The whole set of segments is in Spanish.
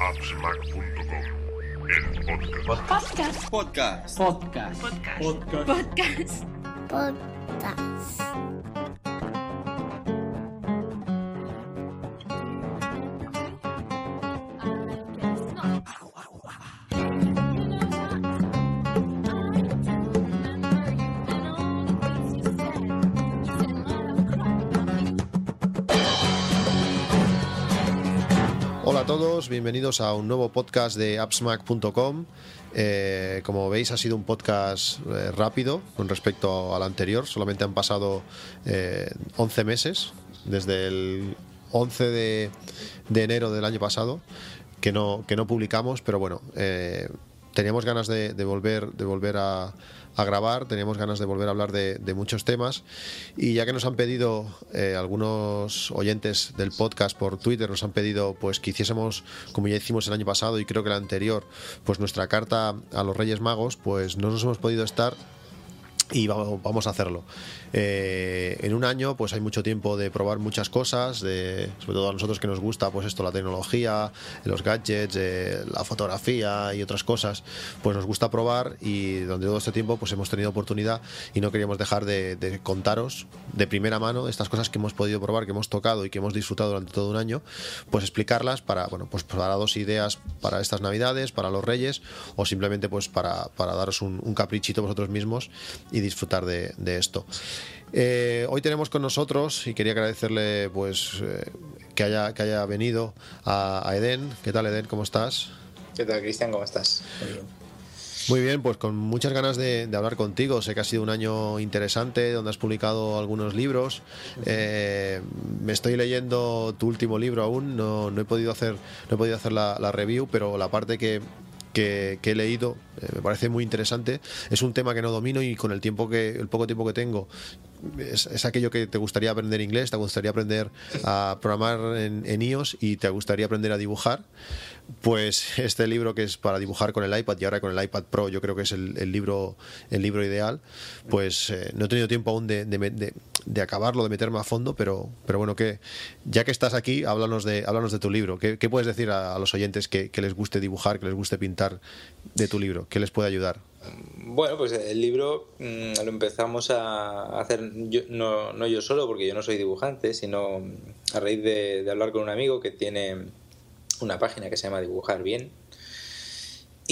el podcast. Podcast. Podcast. Podcast. Podcast. Podcast. Podcast. Hola bienvenidos a un nuevo podcast de appsmac.com. Eh, como veis ha sido un podcast eh, rápido con respecto al anterior, solamente han pasado eh, 11 meses, desde el 11 de, de enero del año pasado, que no, que no publicamos, pero bueno, eh, teníamos ganas de, de volver, de volver a, a grabar, teníamos ganas de volver a hablar de, de muchos temas. Y ya que nos han pedido eh, algunos oyentes del podcast por Twitter, nos han pedido pues que hiciésemos como ya hicimos el año pasado y creo que el anterior, pues nuestra carta a los Reyes Magos, pues no nos hemos podido estar y vamos, a hacerlo. Eh, en un año, pues hay mucho tiempo de probar muchas cosas, de, sobre todo a nosotros que nos gusta, pues esto, la tecnología, los gadgets, eh, la fotografía y otras cosas, pues nos gusta probar y durante todo este tiempo, pues hemos tenido oportunidad y no queríamos dejar de, de contaros de primera mano estas cosas que hemos podido probar, que hemos tocado y que hemos disfrutado durante todo un año, pues explicarlas para, bueno, pues para dos ideas para estas navidades, para los Reyes o simplemente pues para, para daros un, un caprichito vosotros mismos y disfrutar de, de esto. Eh, hoy tenemos con nosotros y quería agradecerle pues eh, que haya que haya venido a, a Eden. ¿Qué tal Eden? ¿Cómo estás? ¿Qué tal, Cristian? ¿Cómo estás? Muy bien. Muy bien, pues con muchas ganas de, de, hablar contigo. Sé que ha sido un año interesante donde has publicado algunos libros. Eh, me estoy leyendo tu último libro aún. No, no he podido hacer no he podido hacer la, la review, pero la parte que que, que, he leído eh, me parece muy interesante. Es un tema que no domino y con el tiempo que el poco tiempo que tengo es, es aquello que te gustaría aprender inglés te gustaría aprender a programar en, en iOS y te gustaría aprender a dibujar pues este libro que es para dibujar con el iPad y ahora con el iPad Pro yo creo que es el, libro el libro ideal pues eh, no he tenido tiempo aún de, de, acabarlo de meterme a fondo pero pero bueno que ya que estás aquí háblanos de háblanos de tu libro. Qué, puedes decir a, los oyentes que, les guste dibujar que les guste pintar de tu libro qué les puede ayudar bueno pues el libro mmm, lo empezamos a hacer yo, no, no yo solo porque yo no soy dibujante sino a raíz de hablar con un amigo que tiene una página que se llama Dibujar Bien.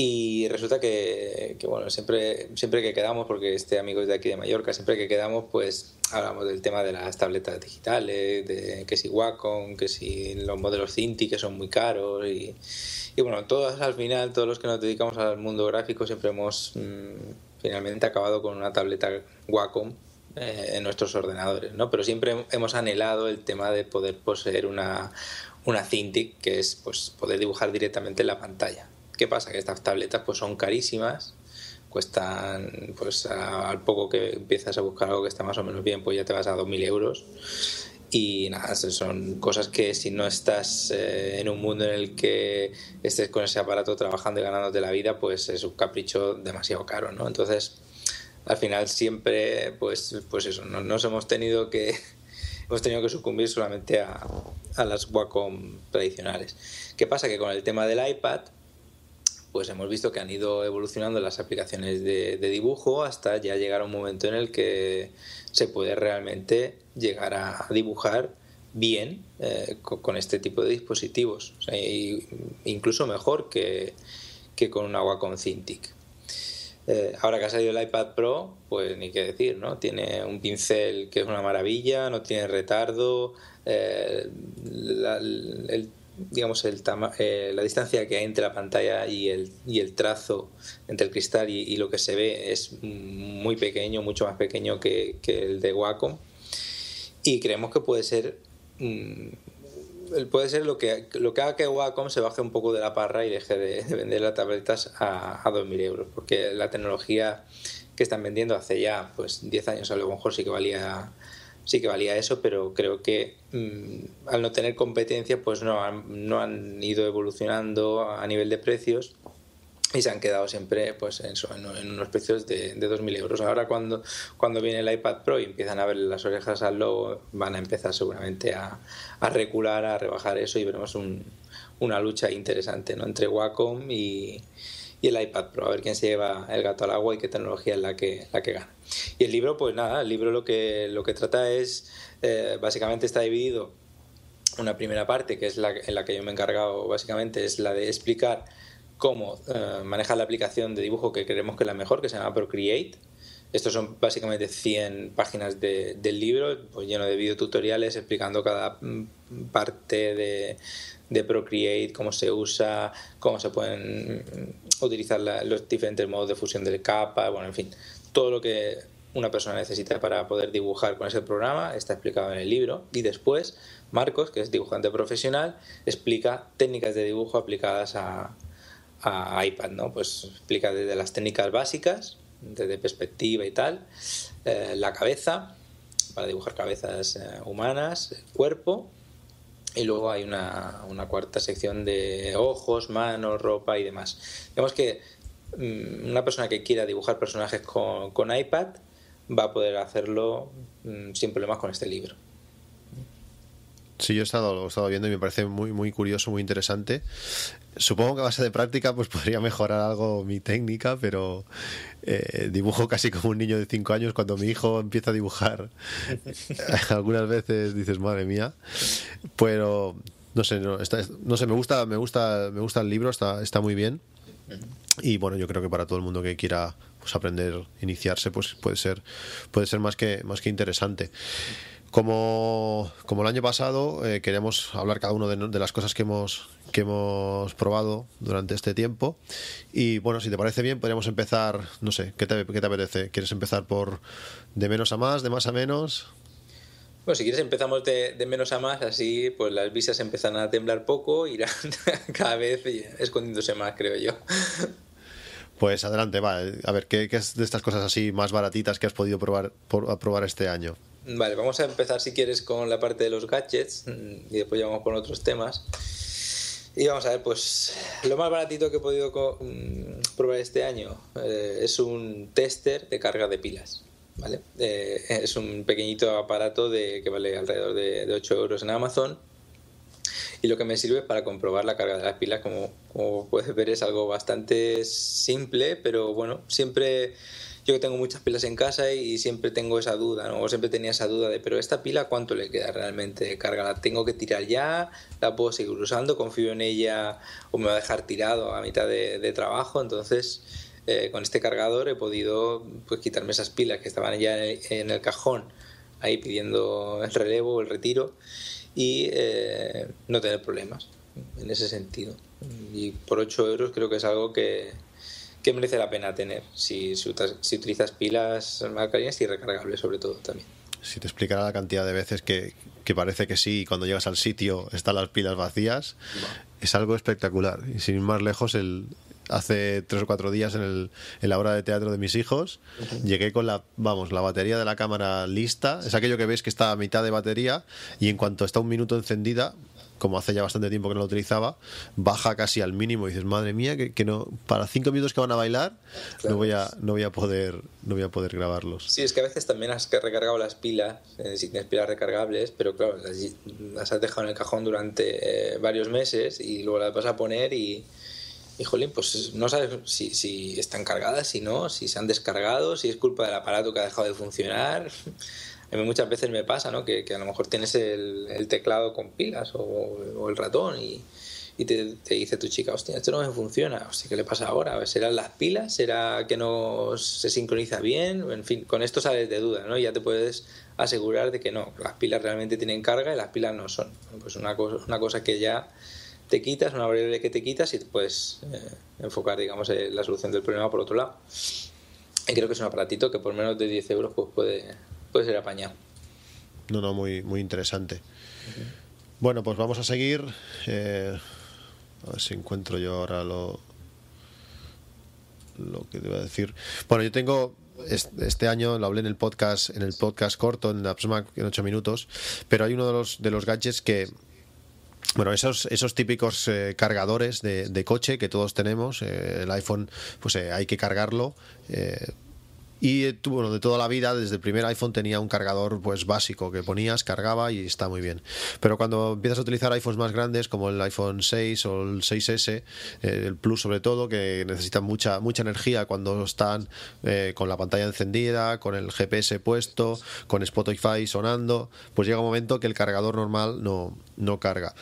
Y resulta que, bueno, siempre, siempre que quedamos, porque este amigo es de aquí de Mallorca, siempre que quedamos, pues hablamos del tema de las tabletas digitales, de que si Wacom, que si los modelos Cinti, que son muy caros. Y, bueno, todos al final, todos los que nos dedicamos al mundo gráfico, siempre hemos mmm, finalmente acabado con una tableta Wacom eh, en nuestros ordenadores, ¿no? Pero siempre hemos anhelado el tema de poder poseer una, una Cintiq, que es pues, poder dibujar directamente en la pantalla. ¿Qué pasa? Que estas tabletas pues, son carísimas, cuestan, pues al poco que empiezas a buscar algo que está más o menos bien, pues ya te vas a 2.000 euros. Y nada, son cosas que si no estás eh, en un mundo en el que estés con ese aparato trabajando y ganándote la vida, pues es un capricho demasiado caro, ¿no? Entonces, al final siempre, pues, pues eso, no, nos hemos tenido que hemos tenido que sucumbir solamente a, a, las Wacom tradicionales. ¿Qué pasa? Que con el tema del iPad, pues hemos visto que han ido evolucionando las aplicaciones de, dibujo hasta ya llegar a un momento en el que se puede realmente llegar a dibujar bien eh, con, este tipo de dispositivos. O incluso mejor que, que con una Wacom Cintiq. Eh, ahora que ha salido el iPad Pro, pues ni qué decir, ¿no? Tiene un pincel que es una maravilla, no tiene retardo, eh, la, digamos el eh, la distancia que hay entre la pantalla y el, trazo entre el cristal y, lo que se ve es muy pequeño, mucho más pequeño que, el de Wacom y creemos que puede ser mmm, puede ser lo que, lo que haga que Wacom se baje un poco de la parra y deje de, de vender las tabletas a, a 2.000 euros, porque la tecnología que están vendiendo hace ya pues 10 años a lo mejor sí que valía sí que valía eso, pero creo que mmm, al no tener competencia pues no no han ido evolucionando a nivel de precios y se han quedado siempre pues en, en unos precios de, de 2.000 euros. Ahora cuando, cuando viene el iPad Pro y empiezan a ver las orejas al logo, van a empezar seguramente a, a recular, a rebajar eso y veremos un, una lucha interesante ¿no? entre Wacom y, y, el iPad Pro, a ver quién se lleva el gato al agua y qué tecnología es la que, la que gana. Y el libro, pues nada, el libro lo que, lo que trata es, eh, básicamente está dividido, una primera parte, que es la en la que yo me he encargado básicamente, es la de explicar cómo eh, manejar la aplicación de dibujo que creemos que es la mejor, que se llama Procreate. Estos son básicamente 100 páginas de, del libro, pues lleno de videotutoriales explicando cada mm, parte de, Procreate, cómo se usa, cómo se pueden mm, utilizar los diferentes modos de fusión del capa, bueno, en fin, todo lo que una persona necesita para poder dibujar con ese programa está explicado en el libro. Y después, Marcos, que es dibujante profesional, explica técnicas de dibujo aplicadas a, a iPad, ¿no? Pues explica desde las técnicas básicas, desde perspectiva y tal, eh, la cabeza, para dibujar cabezas eh, humanas, el cuerpo, y luego hay una, una, cuarta sección de ojos, manos, ropa y demás. Digamos que mm, una persona que quiera dibujar personajes con, con iPad va a poder hacerlo mm, sin problemas con este libro. Sí, yo he estado, lo he estado viendo y me parece muy, muy curioso, muy interesante. Supongo que a base de práctica pues podría mejorar algo mi técnica, pero eh, dibujo casi como un niño de 5 años. Cuando mi hijo empieza a dibujar, algunas veces dices, madre mía. Pero no sé, no, está, no sé, me gusta, me gusta, me gusta el libro, está, está muy bien. Y bueno, yo creo que para todo el mundo que quiera pues, aprender, iniciarse, pues puede ser, puede ser más que, más que interesante. Como, como el año pasado, eh, queremos hablar cada uno de, de, las cosas que hemos, que hemos probado durante este tiempo. Y bueno, si te parece bien, podríamos empezar, no sé, ¿qué te, qué te apetece? ¿Quieres empezar por de menos a más, de más a menos? Bueno, si quieres empezamos de, de, menos a más, así pues las visas empiezan a temblar poco, irán cada vez escondiéndose más, creo yo. Pues adelante, va. A ver, ¿qué, ¿qué, es de estas cosas así más baratitas que has podido probar, por, probar este año? Vale, vamos a empezar si quieres con la parte de los gadgets y después ya vamos con otros temas. Y vamos a ver, pues lo más baratito que he podido probar este año eh, es un tester de carga de pilas. ¿vale? Eh, es un pequeñito aparato de, que vale alrededor de, de 8 euros en Amazon y lo que me sirve es para comprobar la carga de las pilas. Como puedes ver es algo bastante simple, pero bueno, siempre yo tengo muchas pilas en casa y siempre tengo esa duda, ¿no? O siempre tenía esa duda de, pero esta pila, ¿cuánto le queda realmente de carga? ¿La tengo que tirar ya? ¿La puedo seguir usando? ¿Confío en ella o me va a dejar tirado a mitad de, de trabajo? Entonces, eh, con este cargador he podido pues, quitarme esas pilas que estaban ya en el, en el cajón, ahí pidiendo el relevo, el retiro y eh, no tener problemas en ese sentido. Y por 8 euros creo que es algo que, que merece la pena tener si, si, si utilizas pilas alcalinas y recargables sobre todo también. Si te explicara la cantidad de veces que, que, parece que sí y cuando llegas al sitio están las pilas vacías, no. es algo espectacular. Y sin ir más lejos, el, hace tres o cuatro días en, el, en la hora de teatro de mis hijos. Uh -huh. Llegué con la, vamos, la batería de la cámara lista. Es aquello que ves que está a mitad de batería y en cuanto está un minuto encendida, como hace ya bastante tiempo que no lo utilizaba, baja casi al mínimo y dices, madre mía, que, que no, para cinco minutos que van a bailar, claro. no voy a, no voy a poder, no voy a poder grabarlos. Sí, es que a veces también has recargado las pilas, eh, si tienes pilas recargables, pero claro, las, las, has dejado en el cajón durante eh, varios meses y luego las vas a poner y, híjole, pues no sabes si, si están cargadas, si no, si se han descargado, si es culpa del aparato que ha dejado de funcionar. A mí muchas veces me pasa, ¿no? Que, a lo mejor tienes el, teclado con pilas o, el ratón y, te, dice tu chica, hostia, esto no me funciona, hostia, ¿qué le pasa ahora? ¿Serán las pilas? ¿Será que no se sincroniza bien? En fin, con esto sales de duda, ¿no? Ya te puedes asegurar de que no, las pilas realmente tienen carga y las pilas no son. Pues una cosa, una cosa que ya te quitas, una variable que te quitas y te puedes eh, enfocar, digamos, en la solución del problema por otro lado. Y creo que es un aparatito que por menos de 10 euros pues puede, puede ser apañado. No, no, muy, muy interesante. Uh -huh. Bueno, pues vamos a seguir. Eh, a ver si encuentro yo ahora lo, lo que te iba a decir. Bueno, yo tengo este año lo hablé en el podcast en el podcast corto en AppsMac en 8 minutos pero hay uno de los de los gadgets que Bueno, esos, esos típicos eh, cargadores de, de, coche que todos tenemos, eh, el iPhone, pues eh, hay que cargarlo. Y bueno, de toda la vida, desde el primer iPhone tenía un cargador pues básico que ponías, cargaba y está muy bien. Pero cuando empiezas a utilizar iPhones más grandes como el iPhone 6 o el 6S, eh, el Plus sobre todo, que necesitan mucha mucha energía cuando están eh, con la pantalla encendida, con el GPS puesto, con Spotify sonando, pues llega un momento que el cargador normal no, no carga.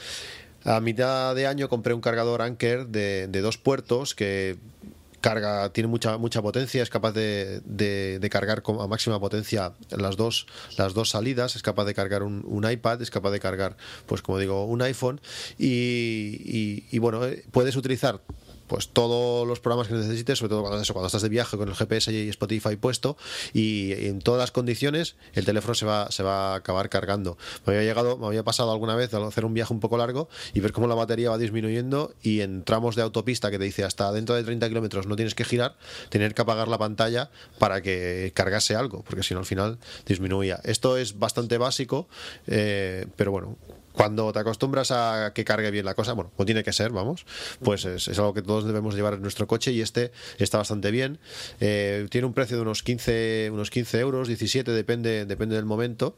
A mitad de año compré un cargador Anker de dos puertos que carga, tiene mucha, mucha potencia, es capaz de, de, cargar a máxima potencia las dos, las dos salidas, es capaz de cargar un, iPad, es capaz de cargar, pues como digo, un iPhone y bueno, eh, puedes utilizar pues todos los programas que necesites, sobre todo cuando, eso, cuando estás de viaje con el GPS y Spotify puesto, y en todas las condiciones el teléfono se va, se va a acabar cargando. Me había llegado, me había pasado alguna vez al hacer un viaje un poco largo y ver cómo la batería va disminuyendo y en tramos de autopista que te dice hasta dentro de 30 kilómetros no tienes que girar, tener que apagar la pantalla para que cargase algo, porque si no al final disminuía. Esto es bastante básico, eh, pero bueno, cuando te acostumbras a que cargue bien la cosa, bueno, como tiene que ser, vamos, pues es, algo que todos debemos llevar en nuestro coche y este está bastante bien. Eh, tiene un precio de unos 15, unos 15 euros, 17, depende, depende del momento.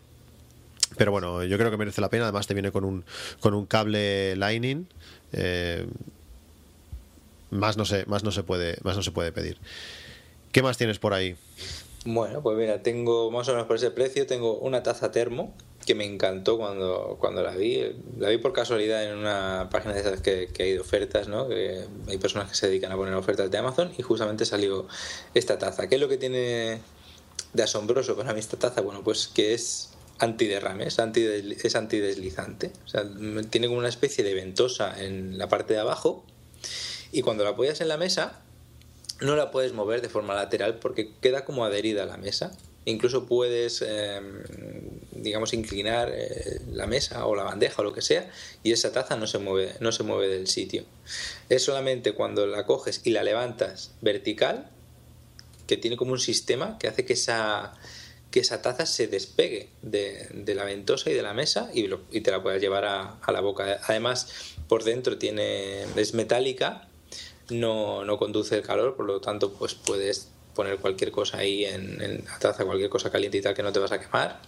Pero bueno, yo creo que merece la pena. Además, te viene con un, con un cable Lightning. Eh, más no se, más no se puede, más no se puede pedir. ¿Qué más tienes por ahí? Bueno, pues mira, tengo más o menos por ese precio, tengo una taza termo que me encantó cuando, cuando la vi. La vi por casualidad en una página de esas que, hay de ofertas, ¿no? Que hay personas que se dedican a poner ofertas de Amazon y justamente salió esta taza. ¿Qué es lo que tiene de asombroso para mí esta taza? Bueno, pues que es antiderrame, es, es antideslizante. O sea, tiene como una especie de ventosa en la parte de abajo y cuando la apoyas en la mesa no la puedes mover de forma lateral porque queda como adherida a la mesa. Incluso puedes, em, digamos, inclinar eh, la mesa o la bandeja o lo que sea y esa taza no se, mueve, no se mueve del sitio. Es solamente cuando la coges y la levantas vertical que tiene como un sistema que hace que esa, que esa taza se despegue de, la ventosa y de la mesa y, te la puedas llevar a, a, la boca. Además, por dentro tiene, es metálica, no, no conduce el calor, por lo tanto, pues puedes poner cualquier cosa ahí en, la taza, cualquier cosa caliente y tal que no te vas a quemar.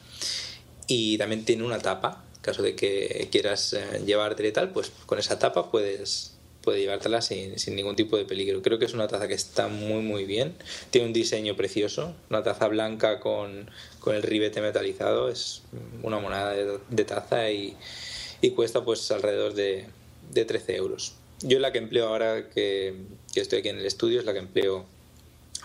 Y también tiene una tapa, en caso de que quieras eh, llevártela y tal, pues con esa tapa puedes, puedes llevártela sin, sin, ningún tipo de peligro. Creo que es una taza que está muy muy bien, tiene un diseño precioso, una taza blanca con, con el ribete metalizado, es una moneda de, taza y, y, cuesta pues alrededor de, de 13 euros. Yo la que empleo ahora que, que estoy aquí en el estudio es la que empleo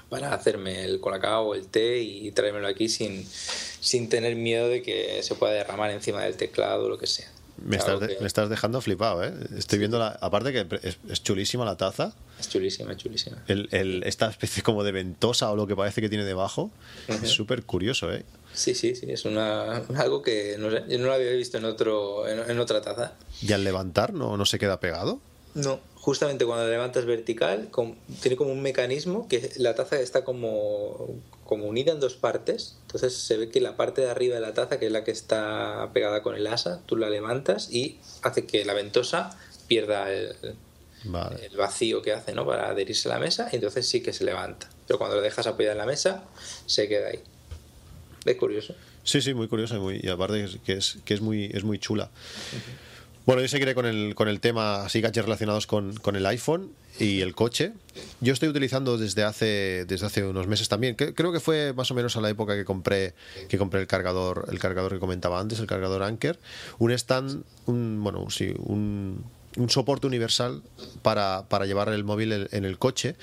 para hacerme el colacao o el té y traérmelo aquí sin, sin tener miedo de que se pueda derramar encima del teclado o lo que sea. Me estás, me estás, dejando flipado, ¿eh? Estoy viendo la. Aparte que es, chulísima la taza. Es chulísima, es chulísima. El, el, esta especie como de ventosa o lo que parece que tiene debajo. Es súper curioso, ¿eh? Sí, sí, sí. Es una, algo que no yo no lo había visto en, otro, en, en otra taza. ¿Y al levantar no, no se queda pegado? No, justamente cuando la levantas vertical, tiene como un mecanismo que la taza está como, como unida en dos partes. Entonces se ve que la parte de arriba de la taza, que es la que está pegada con el asa, tú la levantas y hace que la ventosa pierda el, el vacío que hace ¿no? para adherirse a la mesa y entonces sí que se levanta. Pero cuando lo dejas apoyada en la mesa, se queda ahí. Es curioso. Sí, sí, muy curioso y, muy, y aparte que es, que es, muy, es muy chula. Bueno, yo seguiré con el, con el tema así gadgets relacionados con, con, el iPhone y el coche. Yo estoy utilizando desde hace, desde hace unos meses también. Creo que fue más o menos a la época que compré, que compré el cargador, el cargador que comentaba antes, el cargador Anker. Un stand, un, bueno, sí, un, un soporte universal para, para, llevar el móvil en el coche.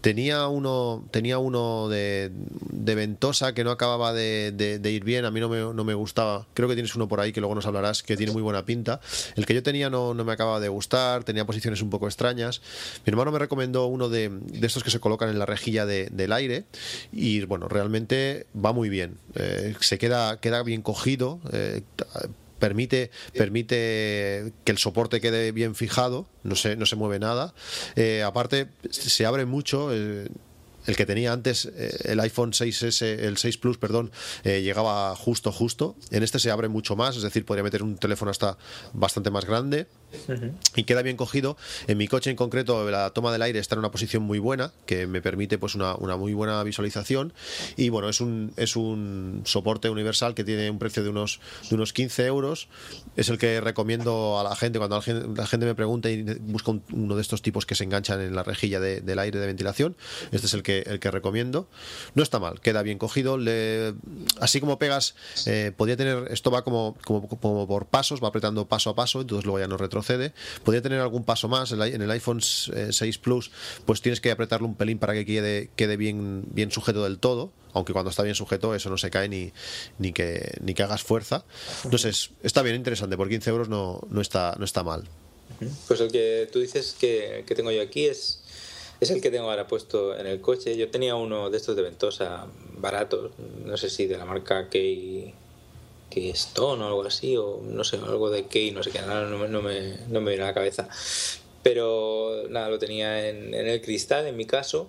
Tenía uno, tenía uno de, de ventosa que no acababa de, ir bien, a mí no me, no me, gustaba. Creo que tienes uno por ahí que luego nos hablarás que tiene muy buena pinta. El que yo tenía no, no me acababa de gustar, tenía posiciones un poco extrañas. Mi hermano me recomendó uno de, de estos que se colocan en la rejilla del aire y bueno, realmente va muy bien. Eh, se queda, queda bien cogido. Eh, permite, permite que el soporte quede bien fijado, no se, no se mueve nada. Eh, aparte, se abre mucho. Eh, el que tenía antes, eh, el iPhone 6S, el 6 Plus, perdón, llegaba justo, justo. En este se abre mucho más, es decir, podría meter un teléfono hasta bastante más grande. Y queda bien cogido. En mi coche en concreto la toma del aire está en una posición muy buena que me permite pues una, una muy buena visualización y bueno, es un, es un soporte universal que tiene un precio de unos, de unos 15 euros. Es el que recomiendo a la gente cuando la gente, la gente me pregunta y busca uno de estos tipos que se enganchan en la rejilla del aire de ventilación. Este es el que, el que recomiendo. No está mal, queda bien cogido. Le, así como pegas, eh, podría tener, esto va como, como, como, por pasos, va apretando paso a paso, entonces luego ya no retrocede. Podría tener algún paso más. En el iPhone 6 eh, Plus, pues tienes que apretarlo un pelín para que quede, quede bien, bien sujeto del todo aunque cuando está bien sujeto eso no se cae ni, ni, que, ni que hagas fuerza. Entonces, está bien interesante, por 15 euros no, no, está, no está mal. Pues el que tú dices que, que tengo yo aquí es es el que tengo ahora puesto en el coche. Yo tenía uno de estos de ventosa, baratos, no sé si de la marca Key, Stone o algo así, o no sé, algo de Key, no sé qué, nada, no, no, me, no me viene a la cabeza. Pero nada, lo tenía en, en, el cristal en mi caso.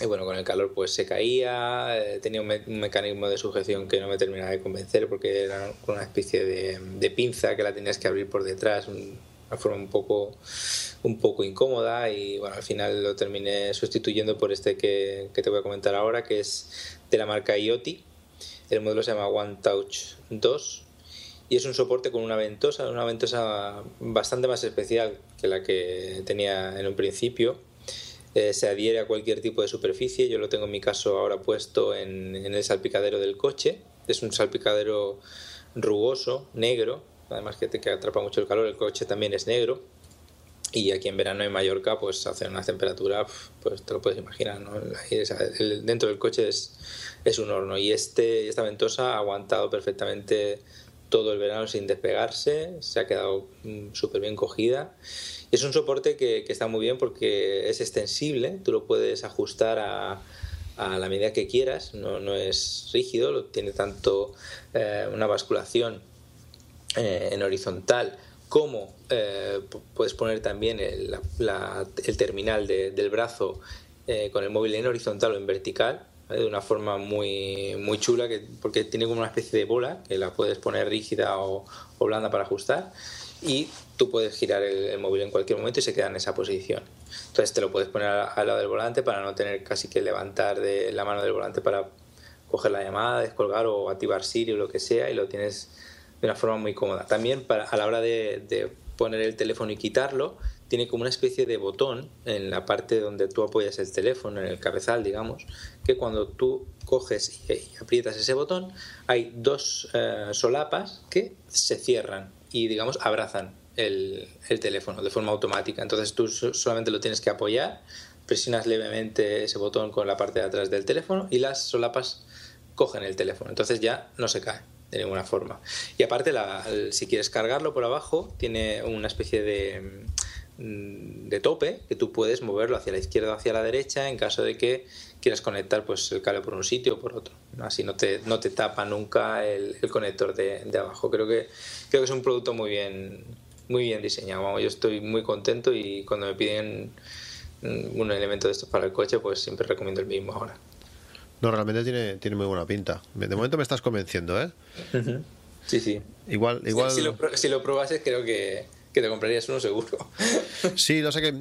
Y bueno, con el calor pues se caía, eh, tenía un, un, mecanismo de sujeción que no me terminaba de convencer porque era una especie de, de pinza que la tenías que abrir por detrás, un, una forma un poco, un poco incómoda y bueno, al final lo terminé sustituyendo por este que, que te voy a comentar ahora, que es de la marca IoT. El modelo se llama One Touch 2 y es un soporte con una ventosa, una ventosa bastante más especial que la que tenía en un principio. Eh, se adhiere a cualquier tipo de superficie. Yo lo tengo en mi caso ahora puesto en, en el salpicadero del coche. Es un salpicadero rugoso, negro, además que te atrapa mucho el calor, el coche también es negro y aquí en verano en Mallorca pues hace una temperatura, pues te lo puedes imaginar, ¿no? Dentro del coche es, es un horno y este, esta ventosa ha aguantado perfectamente todo el verano sin despegarse, se ha quedado mm, súper bien cogida. Y es un soporte que, que, está muy bien porque es extensible, tú lo puedes ajustar a, a la medida que quieras, no, no es rígido, tiene tanto eh, una basculación eh, en horizontal, como eh, puedes poner también el, la, el terminal de, del brazo eh, con el móvil en horizontal o en vertical, ¿vale? de una forma muy, muy chula, que, porque tiene como una especie de bola que la puedes poner rígida o, o blanda para ajustar y tú puedes girar el, el, móvil en cualquier momento y se queda en esa posición. Entonces te lo puedes poner al lado del volante para no tener casi que levantar de la mano del volante para coger la llamada, descolgar o activar Siri o lo que sea y lo tienes de una forma muy cómoda. También para, a la hora de, de, poner el teléfono y quitarlo, tiene como una especie de botón en la parte donde tú apoyas el teléfono, en el cabezal, digamos, que cuando tú coges y, aprietas ese botón, hay dos eh, solapas que se cierran y, digamos, abrazan el, el, teléfono de forma automática. Entonces tú solamente lo tienes que apoyar, presionas levemente ese botón con la parte de atrás del teléfono y las solapas cogen el teléfono. Entonces ya no se cae de ninguna forma. Y aparte, la, si quieres cargarlo por abajo, tiene una especie de, mm, de tope que tú puedes moverlo hacia la izquierda o hacia la derecha en caso de que quieras conectar pues, el cable por un sitio o por otro. Así no te, no te tapa nunca el, conector de, abajo. Creo que, creo que es un producto muy bien, muy bien diseñado. Yo estoy muy contento y cuando me piden mm, un elemento de estos para el coche, pues siempre recomiendo el mismo ahora. No, realmente tiene, tiene muy buena pinta. De momento me estás convenciendo, ¿eh? Sí, sí. Igual, igual... Si, si, lo, si lo probases, creo que, que te comprarías uno seguro. Sí, lo sé que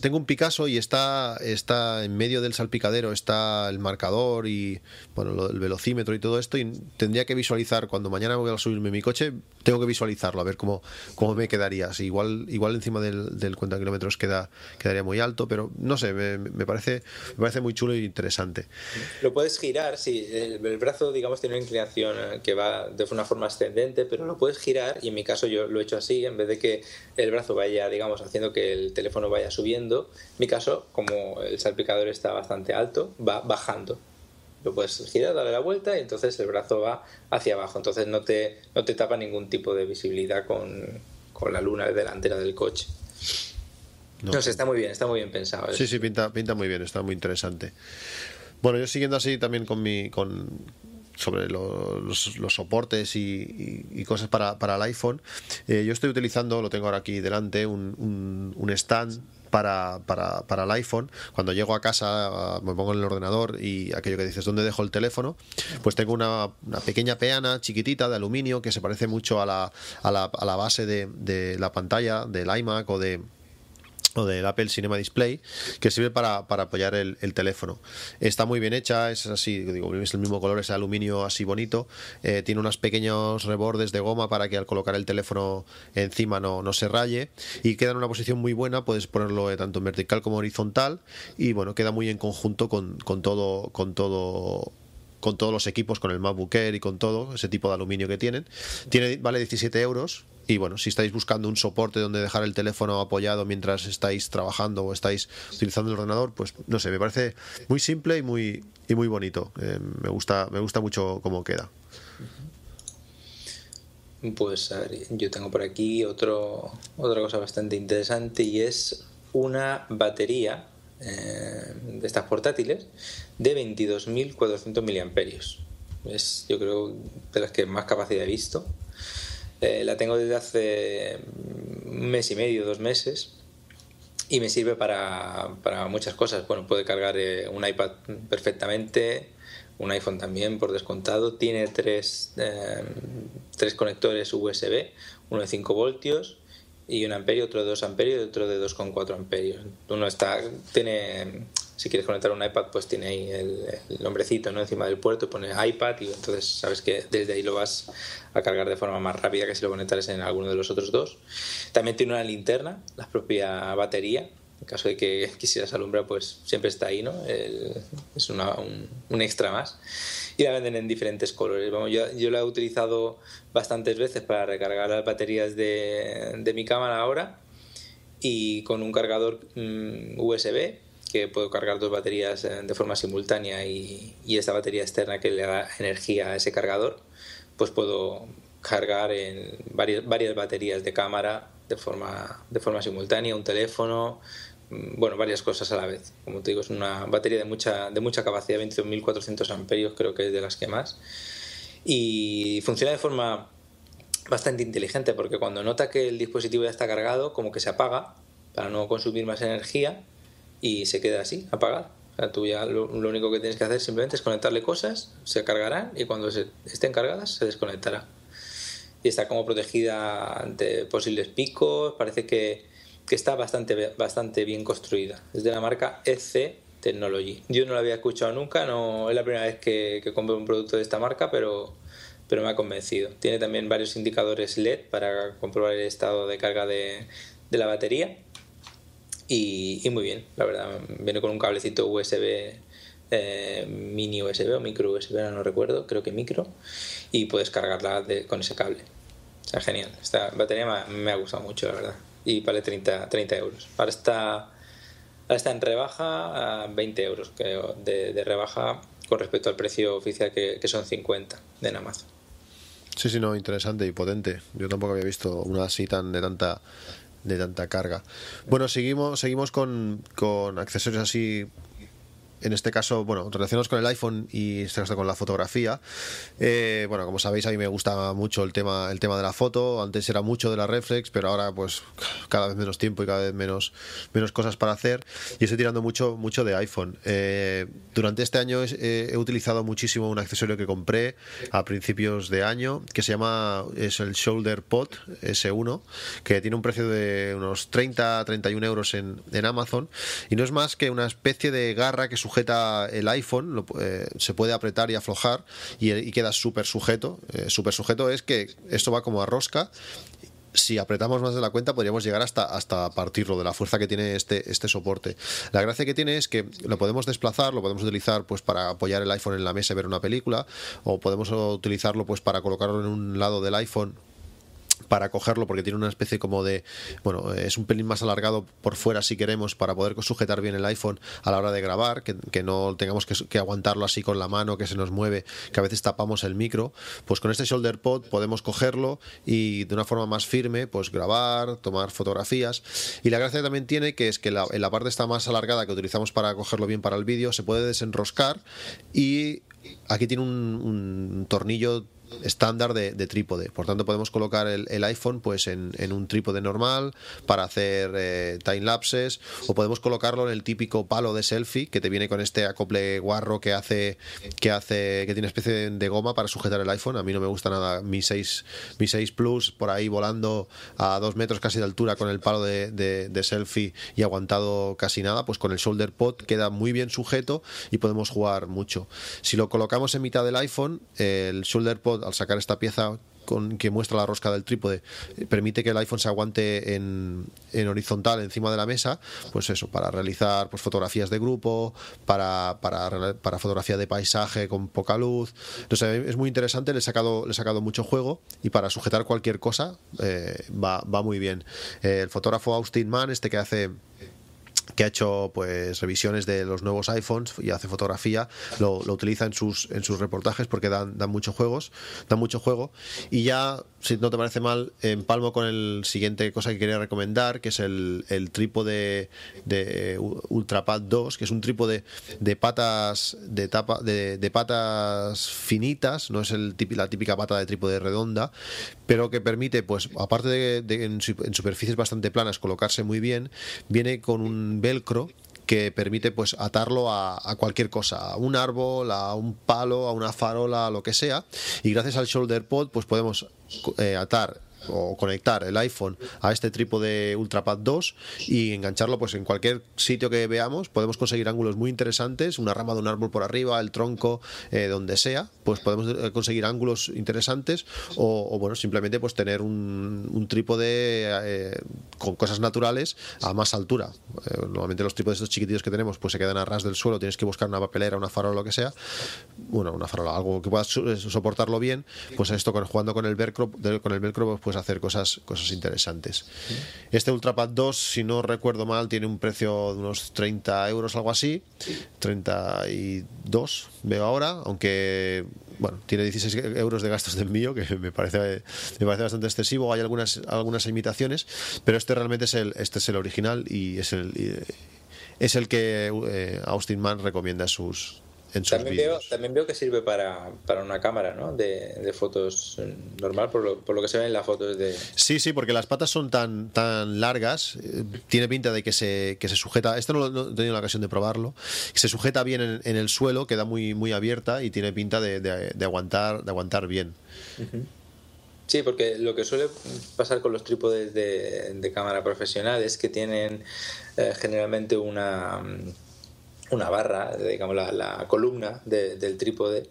tengo un Picasso y está, está en medio del salpicadero, está el marcador y bueno, el velocímetro y todo esto. Y tendría que visualizar, cuando mañana voy a subirme mi coche, tengo que visualizarlo, a ver cómo, cómo me quedaría. Si igual, igual encima del, del cuenta de kilómetros queda, quedaría muy alto, pero no sé, me, me, parece, me parece muy chulo e interesante. Lo puedes girar, sí, el, el brazo, digamos, tiene una inclinación que va de una forma ascendente, pero lo puedes girar y en mi caso yo lo he hecho así, en vez de que el brazo vaya, digamos, haciendo que el teléfono vaya subiendo. En mi caso, como el salpicador está bastante alto, va bajando. Lo puedes girar, darle la vuelta y entonces el brazo va hacia abajo. Entonces no te, no te tapa ningún tipo de visibilidad con, con la luna delantera del coche. No. no sé, está muy bien, está muy bien pensado. Sí, sí, pinta, pinta muy bien, está muy interesante. Bueno, yo siguiendo así también con mi, con, sobre lo, los, los, soportes y, y, cosas para, para el iPhone. Eh, yo estoy utilizando, lo tengo ahora aquí delante, un, un, un stand para, para, para, el iPhone. Cuando llego a casa, me pongo en el ordenador y aquello que dices, ¿dónde dejo el teléfono? Pues tengo una, pequeña peana chiquitita de aluminio que se parece mucho a la, a la, a la base de, de la pantalla del iMac o de o del Apple Cinema Display que sirve para, apoyar el, teléfono está muy bien hecha es así digo es el mismo color es aluminio así bonito eh, tiene unos pequeños rebordes de goma para que al colocar el teléfono encima no, no se raye y queda en una posición muy buena puedes ponerlo tanto en vertical como horizontal y bueno queda muy en conjunto con, con todo con todo con todos los equipos, con el MacBook Air y con todo, ese tipo de aluminio que tienen. Tiene, vale 17 euros, y bueno, si estáis buscando un soporte donde dejar el teléfono apoyado mientras estáis trabajando o estáis utilizando el ordenador, pues no sé, me parece muy simple y muy, y muy bonito. Eh, me, gusta, me gusta mucho cómo queda. Pues a ver, yo tengo por aquí otro, otra cosa bastante interesante y es una batería eh, de estas portátiles de 22.400 miliamperios. Es, yo creo, de las que más capacidad he visto. Eh, la tengo desde hace un mes y medio, dos meses, y me sirve para, muchas cosas. Bueno, puede cargar eh, un iPad perfectamente, un iPhone también, por descontado. Tiene tres, eh, tres conectores USB, uno de 5 voltios y un amperio, otro de 2 amperios y otro de 2,4 amperios. Uno está, tiene si quieres conectar un iPad, pues tiene ahí el, nombrecito ¿no? encima del puerto, pone iPad y entonces sabes que desde ahí lo vas a cargar de forma más rápida que si lo conectares en alguno de los otros dos. También tiene una linterna, la propia batería. En caso de que quisieras alumbrar, pues siempre está ahí, ¿no? es un, extra más. Y la venden en diferentes colores. Vamos, yo, yo la he utilizado bastantes veces para recargar las baterías de, de mi cámara ahora y con un cargador mm, USB que puedo cargar dos baterías eh, de forma simultánea y, esta batería externa que le da energía a ese cargador, pues puedo cargar en varias, baterías de cámara de forma, de forma simultánea, un teléfono, mm, bueno, varias cosas a la vez. Como te digo, es una batería de mucha, de mucha capacidad, 22.400 amperios, creo que es de las que más. Y funciona de forma bastante inteligente porque cuando nota que el dispositivo ya está cargado, como que se apaga para no consumir más energía y se queda así, apagado. O sea, tú ya lo, único que tienes que hacer simplemente es conectarle cosas, se cargarán y cuando se, estén cargadas se desconectará. Y está como protegida ante posibles picos, parece que, que está bastante, bastante bien construida. Es de la marca EC Technology. Yo no la había escuchado nunca, no es la primera vez que, que compro un producto de esta marca, pero, pero me ha convencido. Tiene también varios indicadores LED para comprobar el estado de carga de, de la batería y, muy bien, la verdad. Viene con un cablecito USB, eh, mini USB o micro USB, no recuerdo, creo que micro, y puedes cargarla con ese cable. Sea, genial. Esta batería me, ha gustado mucho, la verdad. Y vale 30, 30 euros. Ahora está, ahora está en rebaja a 20 euros, creo, de, rebaja con respecto al precio oficial que, que son 50 de Amazon. Sí, sí, no, interesante y potente. Yo tampoco había visto una así tan de tanta de tanta carga. Bueno, seguimos, seguimos con, con accesorios así en este caso, bueno, relacionados con el iPhone y este caso con la fotografía. Eh, bueno, como sabéis, a mí me gusta mucho el tema, el tema de la foto. Antes era mucho de la reflex, pero ahora pues cada vez menos tiempo y cada vez menos, menos cosas para hacer. Y estoy tirando mucho, mucho de iPhone. Eh, durante este año he, utilizado muchísimo un accesorio que compré a principios de año, que se llama, es el Shoulder Pod S1, que tiene un precio de unos 30, 31 euros en, en Amazon. Y no es más que una especie de garra que sujeta el iPhone, eh, se puede apretar y aflojar y, queda súper sujeto. Eh, súper sujeto es que esto va como a rosca si apretamos más de la cuenta podríamos llegar hasta, hasta partirlo de la fuerza que tiene este, este soporte. La gracia que tiene es que lo podemos desplazar, lo podemos utilizar pues para apoyar el iPhone en la mesa y ver una película, o podemos utilizarlo pues para colocarlo en un lado del iPhone para cogerlo porque tiene una especie como de, bueno, es un pelín más alargado por fuera si queremos para poder sujetar bien el iPhone a la hora de grabar, que, no tengamos que, aguantarlo así con la mano que se nos mueve, que a veces tapamos el micro, pues con este shoulder pod podemos cogerlo y de una forma más firme pues grabar, tomar fotografías. Y la gracia también tiene que es que la, en la parte está más alargada que utilizamos para cogerlo bien para el vídeo se puede desenroscar y aquí tiene un tornillo estándar de, trípode. Por tanto, podemos colocar el, iPhone pues en, un trípode normal para hacer eh, time lapses o podemos colocarlo en el típico palo de selfie que te viene con este acople guarro que hace que hace que tiene especie de goma para sujetar el iPhone. A mí no me gusta nada mi 6 mi 6 Plus por ahí volando a dos metros casi de altura con el palo de, de selfie y aguantado casi nada. Pues con el shoulder pod queda muy bien sujeto y podemos jugar mucho. Si lo colocamos en mitad del iPhone, el shoulder pod al sacar esta pieza con, que muestra la rosca del trípode eh, permite que el iPhone se aguante en, horizontal encima de la mesa, pues eso, para realizar pues, fotografías de grupo, para, para, para fotografía de paisaje con poca luz. Entonces es muy interesante, le he sacado, le sacado mucho juego y para sujetar cualquier cosa eh, va, va, muy bien. Eh, el fotógrafo Austin Mann, este que hace que ha hecho pues revisiones de los nuevos iPhones y hace fotografía, lo, utiliza en sus, en sus reportajes porque dan, dan muchos juegos, dan mucho juego. Y ya, si no te parece mal, empalmo con el siguiente cosa que quería recomendar, que es el, el trípode de Ultrapad 2, que es un trípode de patas de tapa, de, de patas finitas, no es el la típica pata de trípode redonda, pero que permite, pues, aparte de, en superficies bastante planas colocarse muy bien, viene con un velcro que permite pues atarlo a, cualquier cosa, a un árbol, a un palo, a una farola, a lo que sea. Y gracias al shoulder pod pues podemos eh, atar o conectar el iPhone a este trípode Ultrapad 2 y engancharlo pues en cualquier sitio que veamos podemos conseguir ángulos muy interesantes una rama de un árbol por arriba el tronco eh, donde sea pues podemos eh, conseguir ángulos interesantes o, bueno simplemente pues tener un, un trípode eh, con cosas naturales a más altura. Normalmente los trípodes estos chiquititos que tenemos pues se quedan a ras del suelo tienes que buscar una papelera una farola lo que sea bueno una farola algo que pueda soportarlo bien pues esto jugando con el velcro con el velcro pues hacer cosas, cosas interesantes. Este Ultrapad 2, si no recuerdo mal, tiene un precio de unos 30 euros, algo así. 32 veo ahora, aunque bueno, tiene 16 euros de gastos de envío, que me parece, me parece bastante excesivo. Hay algunas, algunas imitaciones, pero este realmente es el, este es el original y es el, es el que eh, Austin Mann recomienda a sus, también veo, también veo que sirve para, una cámara ¿no? de, fotos normal, por lo, por lo, que se ve en las fotos de... Sí, sí, porque las patas son tan, tan largas, eh, tiene pinta de que se, que se sujeta, esto no, he tenido la ocasión de probarlo, se sujeta bien en, el suelo, queda muy, muy abierta y tiene pinta de, aguantar, de aguantar bien. Sí, porque lo que suele pasar con los trípodes de, cámara profesional es que tienen eh, generalmente una una barra, digamos la, columna del trípode,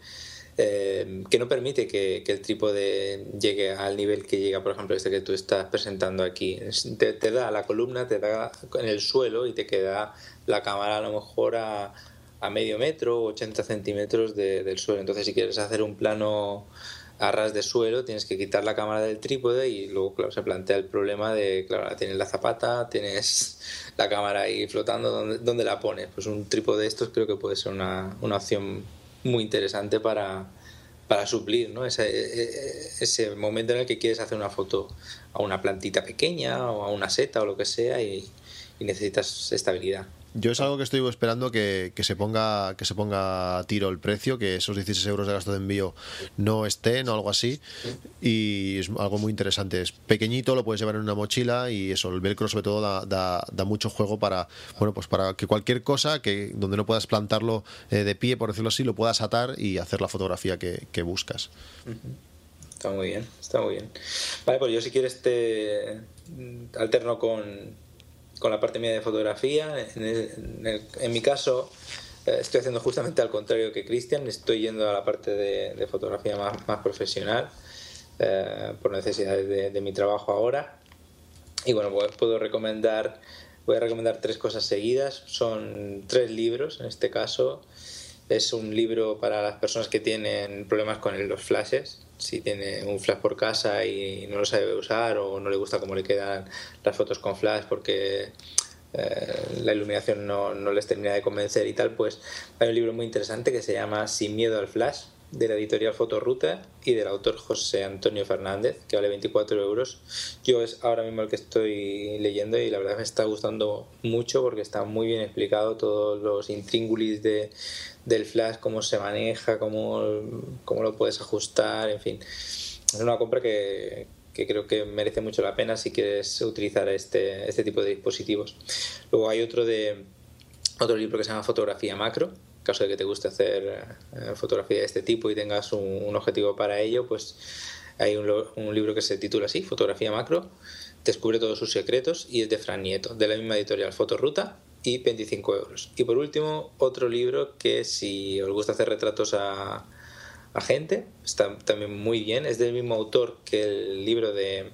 eh, que no permite que, el trípode llegue al nivel que llega, por ejemplo, este que tú estás presentando aquí. Te, da la columna, te da en el suelo y te queda la cámara a lo mejor a, medio metro, 80 centímetros del suelo. Entonces, si quieres hacer un plano a ras de suelo, tienes que quitar la cámara del trípode y luego, se plantea el problema de, claro, tienes la zapata, tienes la cámara ahí flotando, ¿dónde, dónde la pones? Pues un trípode de estos creo que puede ser una, una opción muy interesante para, para suplir ¿no? ese, e, e, ese momento en el que quieres hacer una foto a una plantita pequeña o a una seta o lo que sea y necesitas estabilidad. Yo es algo que estoy esperando que, se ponga que se ponga a tiro el precio, que esos 16 euros de gasto de envío no estén o algo así. Y es algo muy interesante. Es pequeñito, lo puedes llevar en una mochila y eso, el velcro sobre todo da, da, mucho juego para bueno pues para que cualquier cosa que donde no puedas plantarlo eh, de pie, por decirlo así, lo puedas atar y hacer la fotografía que, buscas. Está muy bien, está muy bien. Vale, pues yo si quieres te alterno con con la parte mía de fotografía. En, mi caso, eh, estoy haciendo justamente al contrario que Cristian, estoy yendo a la parte de, fotografía más, más profesional eh, por necesidades de, mi trabajo ahora. Y bueno, pues puedo recomendar, voy a recomendar tres cosas seguidas. Son tres libros, en este caso. Es un libro para las personas que tienen problemas con los flashes, si tiene un flash por casa y no lo sabe usar o no le gusta cómo le quedan las fotos con flash porque eh, la iluminación no, no, les termina de convencer y tal, pues hay un libro muy interesante que se llama Sin miedo al flash de la editorial Fotoruta y del autor José Antonio Fernández, que vale 24 euros. Yo es ahora mismo el que estoy leyendo y la verdad me está gustando mucho porque está muy bien explicado todos los intríngulis de, del flash, cómo se maneja, cómo, cómo lo puedes ajustar, en fin. Es una compra que, que creo que merece mucho la pena si quieres utilizar este, este tipo de dispositivos. Luego hay otro de otro libro que se llama Fotografía Macro, caso de que te guste hacer eh, fotografía de este tipo y tengas un, objetivo para ello, pues hay un, un, libro que se titula así, Fotografía Macro, descubre todos sus secretos y es de Fran Nieto, de la misma editorial Fotoruta y 25 euros. Y por último, otro libro que si os gusta hacer retratos a, gente, está también muy bien, es del mismo autor que el libro de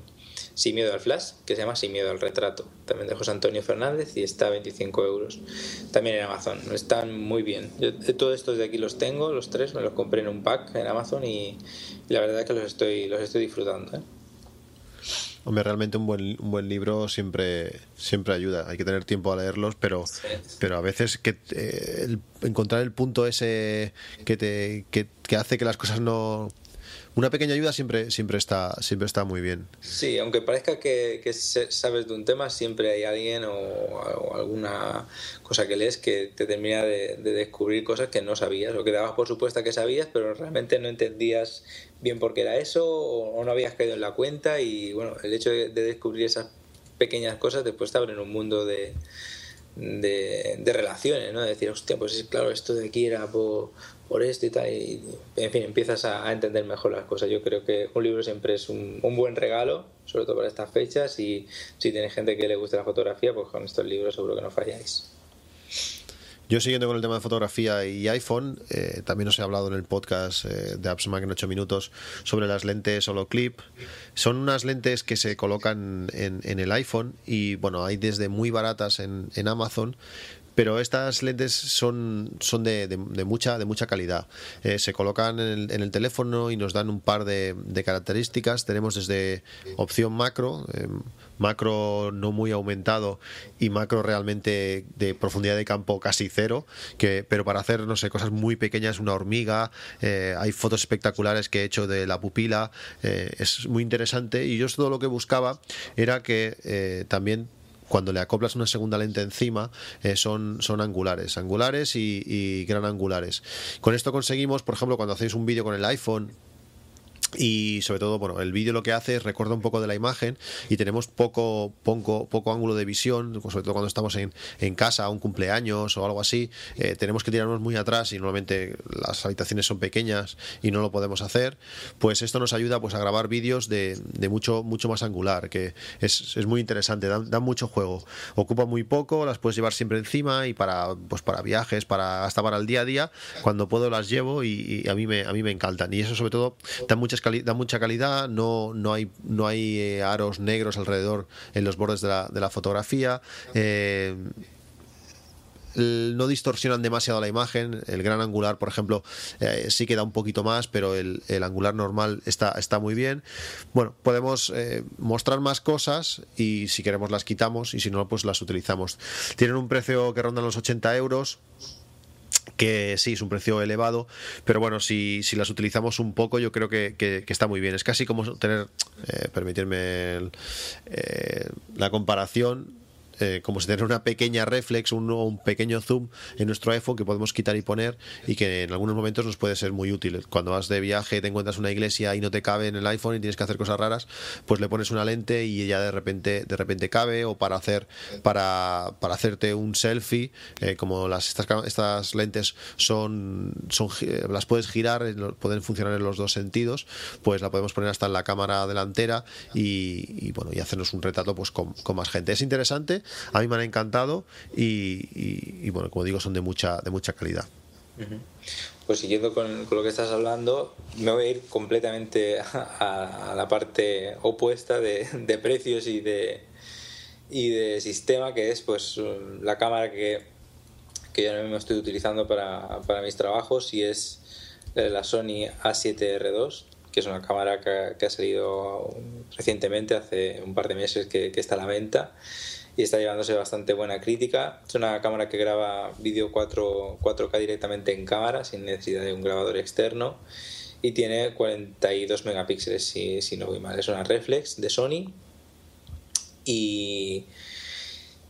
sin miedo al flash, que se llama Sin miedo al retrato, también de José Antonio Fernández y está a 25 euros. También en Amazon, están muy bien. Yo todos estos de aquí los tengo, los tres, me los compré en un pack en Amazon y, la verdad es que los estoy, los estoy disfrutando. ¿eh? Hombre, realmente un buen, un buen libro siempre, siempre ayuda. Hay que tener tiempo a leerlos, pero, pero a veces que eh, encontrar el punto ese que te que, que hace que las cosas no una pequeña ayuda siempre, siempre, está, siempre está muy bien. Sí, aunque parezca que, sabes de un tema, siempre hay alguien o, alguna cosa que lees que te termina de, descubrir cosas que no sabías o que dabas por supuesta que sabías, pero realmente no entendías bien por qué era eso o, no habías caído en la cuenta y bueno, el hecho de, descubrir esas pequeñas cosas después te abren un mundo de, de, relaciones, ¿no? De decir, hostia, pues claro, esto de aquí era por, por esto y tal. Y, en fin, empiezas a, entender mejor las cosas. Yo creo que un libro siempre es un, buen regalo, sobre todo para estas fechas. Y si tienes gente que le guste la fotografía, pues con estos libros seguro que no falláis. Yo siguiendo con el tema de fotografía y iPhone, eh, también os he hablado en el podcast eh, de AppsMac en 8 minutos sobre las lentes Holoclip. Son unas lentes que se colocan en, en el iPhone y bueno, hay desde muy baratas en, en Amazon pero estas lentes son, son de, de, mucha, de mucha calidad. Eh, se colocan en el, teléfono y nos dan un par de, características. Tenemos desde opción macro, eh, macro no muy aumentado y macro realmente de profundidad de campo casi cero, que, pero para hacer, no sé, cosas muy pequeñas, una hormiga, eh, hay fotos espectaculares que he hecho de la pupila, es muy interesante y yo todo lo que buscaba era que también cuando le acoplas una segunda lente encima, eh, son, son angulares, angulares y, y gran angulares. Con esto conseguimos, por ejemplo, cuando hacéis un vídeo con el iPhone y sobre todo bueno el vídeo lo que hace es recorda un poco de la imagen y tenemos poco poco poco ángulo de visión sobre todo cuando estamos en, en casa un cumpleaños o algo así eh, tenemos que tirarnos muy atrás y normalmente las habitaciones son pequeñas y no lo podemos hacer pues esto nos ayuda pues a grabar vídeos de, de mucho mucho más angular que es, es muy interesante dan, mucho juego. Ocupa muy poco las puedes llevar siempre encima y para pues para viajes para hasta para el día a día cuando puedo las llevo y, a mí me a mí me encantan. Y eso sobre todo da muchas da mucha calidad, no, no hay, no hay eh, aros negros alrededor en los bordes de la, de la fotografía. Eh, no distorsionan demasiado la imagen. El gran angular, por ejemplo, eh, sí queda un poquito más, pero el, angular normal está, está muy bien. Bueno, podemos mostrar más cosas y si queremos las quitamos y si no, pues las utilizamos. Tienen un precio que ronda los 80 euros que sí, es un precio elevado, pero bueno, si, si las utilizamos un poco, yo creo que, que, está muy bien. Es casi como tener, eh, permitirme eh, la comparación, eh, como si tener una pequeña reflex, un, un pequeño zoom en nuestro iPhone que podemos quitar y poner y que en algunos momentos nos puede ser muy útil. Cuando vas de viaje, te encuentras una iglesia y no te cabe en el iPhone y tienes que hacer cosas raras, pues le pones una lente y ya de repente, de repente cabe o para hacer, para, para hacerte un selfie, eh, como las, estas, estas lentes son, son, las puedes girar, pueden funcionar en los dos sentidos, pues la podemos poner hasta en la cámara delantera y, bueno, y hacernos un retrato pues con, con más gente. Es interesante a mí me han encantado y, bueno, como digo, son de mucha, de mucha calidad. Pues siguiendo con, lo que estás hablando, me voy a ir completamente a, la parte opuesta de, precios y de, y de sistema, que es pues la cámara que, que yo ahora mismo estoy utilizando para, mis trabajos y es la Sony A7R2, que es una cámara que, ha salido recientemente, hace un par de meses que está a la venta y está llevándose bastante buena crítica. Es una cámara que graba vídeo 4, 4K directamente en cámara sin necesidad de un grabador externo y tiene 42 megapíxeles si, si no voy mal. Es una reflex de Sony y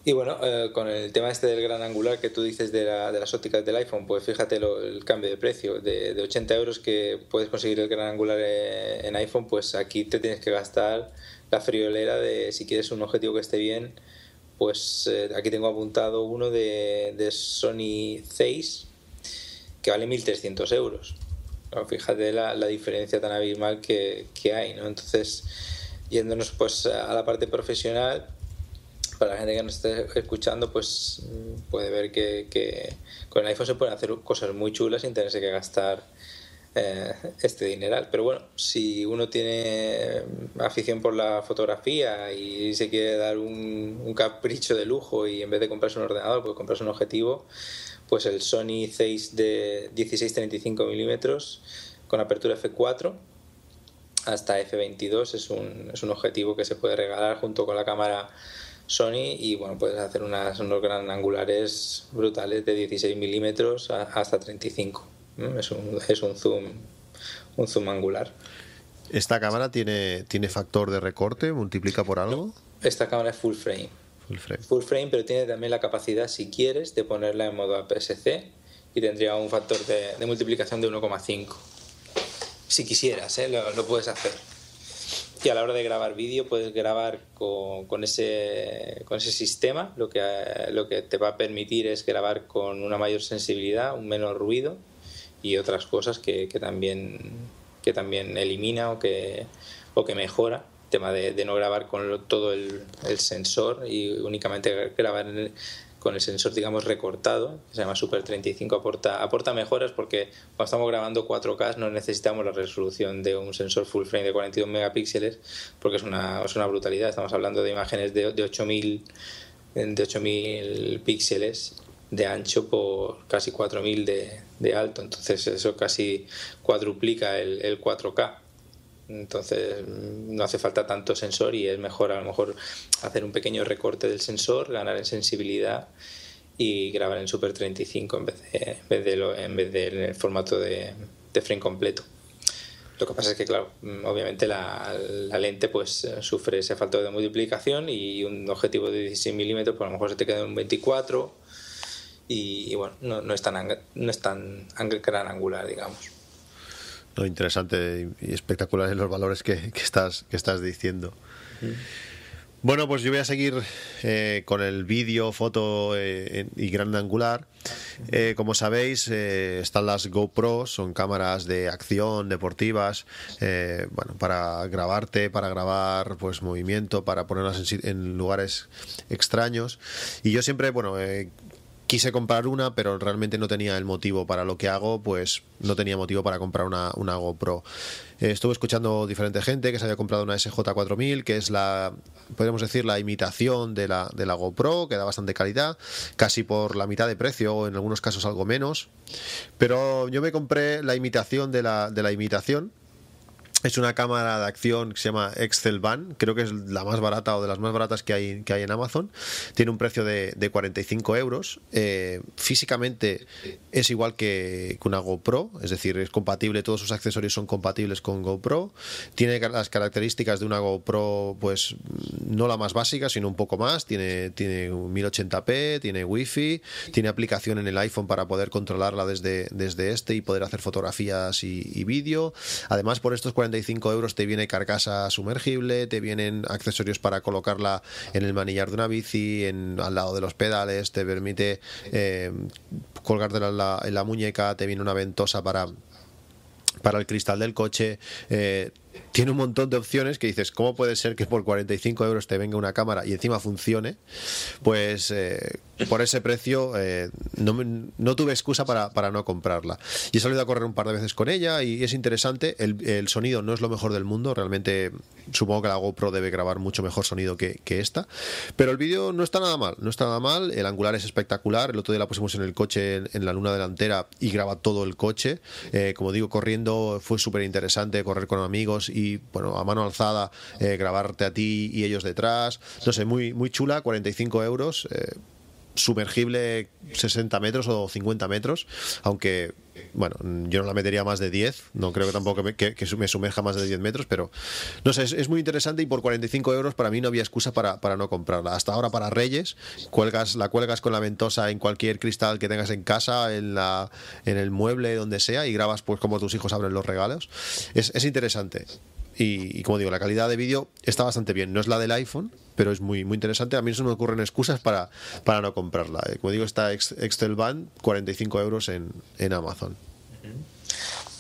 y bueno, eh, con el tema este del gran angular que tú dices de, la, de las ópticas del iPhone, pues fíjate el cambio de precio. De, de, 80 euros que puedes conseguir el gran angular en iPhone, pues aquí te tienes que gastar la friolera de si quieres un objetivo que esté bien. Pues eh, aquí tengo apuntado uno de, de Sony 6 que vale 1.300 euros. fíjate la, diferencia tan abismal que, que hay, ¿no? Entonces, yéndonos pues a la parte profesional, para la gente que nos esté escuchando, pues mm, puede ver que, con el iPhone se pueden hacer cosas muy chulas sin tenerse que gastar eh, este dineral. Pero bueno, si uno tiene afición por la fotografía y se quiere dar un, capricho de lujo y en vez de comprarse un ordenador, pues comprarse un objetivo, pues el Sony 6 de 16-35 milímetros con apertura f4 hasta f22 es un, es un objetivo que se puede regalar junto con la cámara Sony y bueno, puedes hacer unos gran angulares brutales de 16 milímetros hasta 35. Es un, es un zoom un zoom angular. ¿Esta cámara tiene, tiene factor de recorte? ¿Multiplica por algo? esta cámara es full frame. Full frame. Full frame, pero tiene también la capacidad, si quieres, de ponerla en modo APS-C y tendría un factor de, de multiplicación de 1,5. Si quisieras, ¿eh? lo, lo puedes hacer y a la hora de grabar vídeo puedes grabar con, con, ese, con ese sistema. Lo que, lo que te va a permitir es grabar con una mayor sensibilidad, un menor ruido y otras cosas que, también, que también elimina o que, o que mejora. El tema de, no grabar con todo el, el, sensor y únicamente grabar en el, con el sensor, digamos, recortado, que se llama Super 35, aporta, aporta mejoras porque cuando estamos grabando 4K no necesitamos la resolución de un sensor full frame de 42 megapíxeles porque es una, es una brutalidad. Estamos hablando de imágenes de, de 8000 de 8000 píxeles de ancho por casi 4000 de, de alto, entonces eso casi cuadruplica el, el 4K entonces no hace falta tanto sensor y es mejor a lo mejor hacer un pequeño recorte del sensor, ganar en sensibilidad y grabar en Super 35 en vez de, en vez de, lo, en vez de en el formato de, de, frame completo. Lo que pasa es que, claro, obviamente la, la, lente pues sufre ese factor de multiplicación y un objetivo de 16 milímetros, pues a lo mejor se te queda en un 24 y, y bueno, no, no, es tan, no es tan gran angular, digamos. No, interesante y espectacular los valores que, que, estás, que estás diciendo. Mm. Bueno, pues yo voy a seguir eh, con el vídeo, foto eh, y gran angular. Eh, como sabéis, están las GoPro, son cámaras de acción deportivas, bueno, para grabarte, para grabar pues movimiento, para ponerlas en, en lugares extraños. Y yo siempre, bueno, quise comprar una, pero realmente no tenía el motivo para lo que hago, pues no tenía motivo para comprar una, una GoPro. Eh, estuve escuchando diferente gente que se había comprado una SJ4000, que es la, podríamos decir, la imitación de la, de la GoPro, que da bastante calidad, casi por la mitad de precio, o en algunos casos algo menos. Pero yo me compré la imitación de la, de la imitación, es una cámara de acción que se llama Excel Van, creo que es la más barata o de las más baratas que hay, que hay en Amazon. Tiene un precio de, de 45 euros. Eh, físicamente es igual que, que, una GoPro, es decir, es compatible, todos sus accesorios son compatibles con GoPro. Tiene las características de una GoPro, pues no la más básica, sino un poco más. Tiene, tiene 1080p, tiene Wi-Fi, tiene aplicación en el iPhone para poder controlarla desde, desde este y poder hacer fotografías y, y vídeo. Además, por estos 45 euros te viene carcasa sumergible, te vienen accesorios para colocarla en el manillar de una bici, en, al lado de los pedales, te permite eh, colgártela en la, en la muñeca, te viene una ventosa para para el cristal del coche. Eh, tiene un montón de opciones que dices, ¿cómo puede ser que por 45 euros te venga una cámara y encima funcione? Pues eh, por ese precio eh, no, no, tuve excusa para, para, no comprarla. Y he salido a correr un par de veces con ella y es interesante. El, el, sonido no es lo mejor del mundo, realmente supongo que la GoPro debe grabar mucho mejor sonido que, esta. Pero el vídeo no está nada mal, no está nada mal. El angular es espectacular. El otro día la pusimos en el coche en, la luna delantera y graba todo el coche. Eh, como digo, corriendo fue súper interesante correr con amigos y, bueno, a mano alzada, eh, grabarte a ti y ellos detrás. No sé, muy, muy chula, 45 euros. Sumergible 60 metros o 50 metros, aunque bueno, yo no la metería más de 10, no creo que tampoco me, que, me sumerja más de 10 metros, pero no sé, es, muy interesante y por 45 euros para mí no había excusa para, para, no comprarla. Hasta ahora para Reyes, cuelgas, la cuelgas con la ventosa en cualquier cristal que tengas en casa, en, la, en el mueble, donde sea, y grabas pues como tus hijos abren los regalos. Es, es interesante. Y, como digo, la calidad de vídeo está bastante bien. No es la del iPhone, pero es muy, muy interesante. A mí no se me ocurren excusas para, para no comprarla. Eh, como digo, está Excel Band, 45 euros en, en Amazon.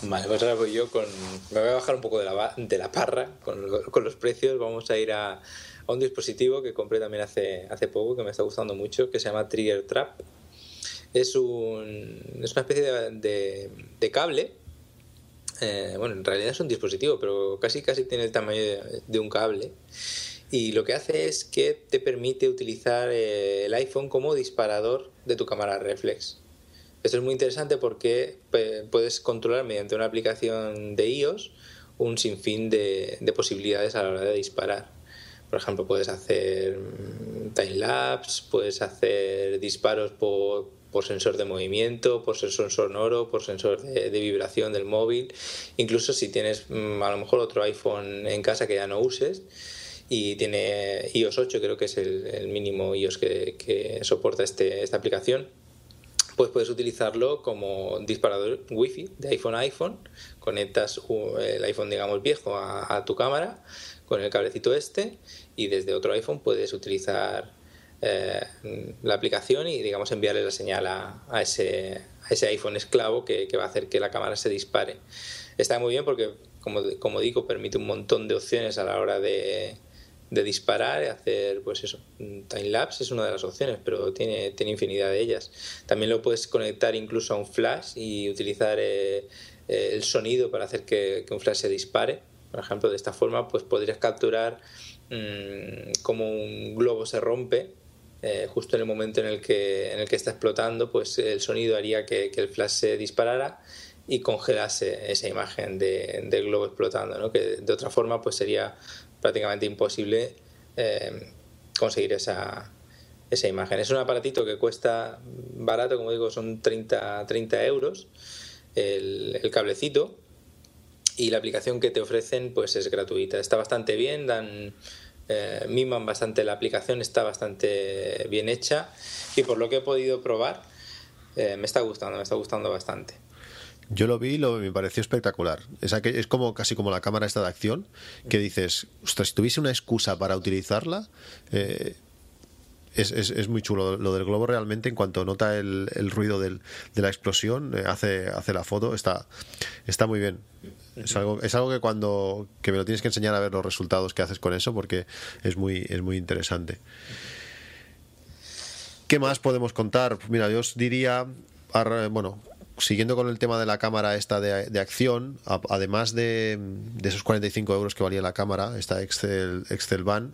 Vale, pues ahora voy yo con. Me voy a bajar un poco de la, de la parra con, con los precios. Vamos a ir a, a, un dispositivo que compré también hace, hace poco, que me está gustando mucho, que se llama Trigger Trap. Es, un, es una especie de, de, cable eh, bueno, en realidad es un dispositivo, pero casi casi tiene el tamaño de, un cable. Y lo que hace es que te permite utilizar eh, el iPhone como disparador de tu cámara reflex. Esto es muy interesante porque puedes controlar mediante una aplicación de iOS un sinfín de, de posibilidades a la hora de disparar. Por ejemplo, puedes hacer mm, time lapse, puedes hacer disparos por, por sensor de movimiento, por sensor sonoro, por sensor de, vibración del móvil, incluso si tienes mm, a lo mejor otro iPhone en casa que ya no uses y tiene iOS 8, creo que es el, mínimo iOS que, soporta este, esta aplicación, pues puedes utilizarlo como disparador wifi de iPhone a iPhone, conectas el iPhone digamos viejo a tu cámara con el cablecito este y desde otro iPhone puedes utilizar eh, la aplicación y digamos enviarle la señal a, ese, iPhone esclavo que, va a hacer que la cámara se dispare. Está muy bien porque, como, como digo, permite un montón de opciones a la hora de, de disparar y hacer, pues eso, time lapse es una de las opciones, pero tiene, tiene infinidad de ellas. También lo puedes conectar incluso a un flash y utilizar eh, eh, el sonido para hacer que, que, un flash se dispare. Por ejemplo, de esta forma, pues podrías capturar mmm, como un globo se rompe eh, justo en el momento en el que, en el que está explotando, pues el sonido haría que, el flash se disparara y congelase esa imagen de, del globo explotando, ¿no? que de otra forma pues sería prácticamente imposible eh, conseguir esa, esa imagen. Es un aparatito que cuesta barato, como digo, son 30, 30 euros el, cablecito y la aplicación que te ofrecen pues es gratuita. Está bastante bien, dan eh, miman bastante la aplicación, está bastante bien hecha y por lo que he podido probar eh, me está gustando, me está gustando bastante. Yo lo vi y lo, me pareció espectacular. Es, como casi como la cámara esta de acción, que dices, ostras, si tuviese una excusa para utilizarla, eh, es, es, es, muy chulo. Lo del globo realmente, en cuanto nota el, el ruido de la explosión, eh, hace, hace la foto, está, está muy bien. Es algo, es algo que cuando que me lo tienes que enseñar a ver los resultados que haces con eso, porque es muy, es muy interesante. ¿Qué más podemos contar? Mira, yo os diría, bueno, siguiendo con el tema de la cámara esta de, de acción, además de, de, esos 45 euros que valía la cámara, esta Excel, Excel Van,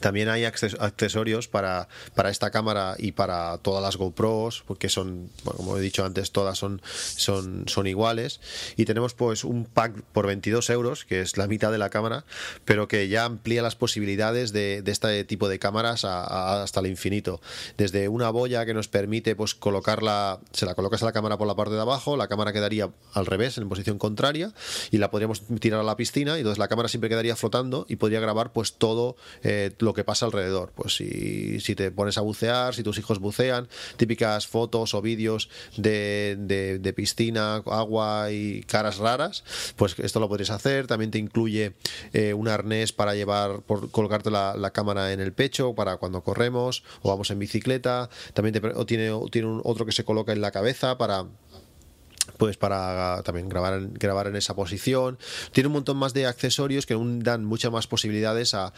también hay accesorios para, para, esta cámara y para todas las GoPros, porque son, como he dicho antes, todas son, son, son iguales. Y tenemos pues un pack por 22 euros, que es la mitad de la cámara, pero que ya amplía las posibilidades de, de este tipo de cámaras hasta el infinito. Desde una boya que nos permite pues colocarla, se la colocas a la cámara por la parte de abajo, la cámara quedaría al revés, en posición contraria, y la podríamos tirar a la piscina, y entonces la cámara siempre quedaría flotando y podría grabar pues todo. Eh, lo que pasa alrededor. Pues si, si te pones a bucear, si tus hijos bucean, típicas fotos o vídeos de, de, piscina, agua y caras raras, pues esto lo podrías hacer. También te incluye eh, un arnés para llevar, por colgarte la, la, cámara en el pecho para cuando corremos o vamos en bicicleta. También te, o tiene, tiene un, otro que se coloca en la cabeza para pues para también grabar grabar en esa posición. Tiene un montón más de accesorios que dan muchas más posibilidades a,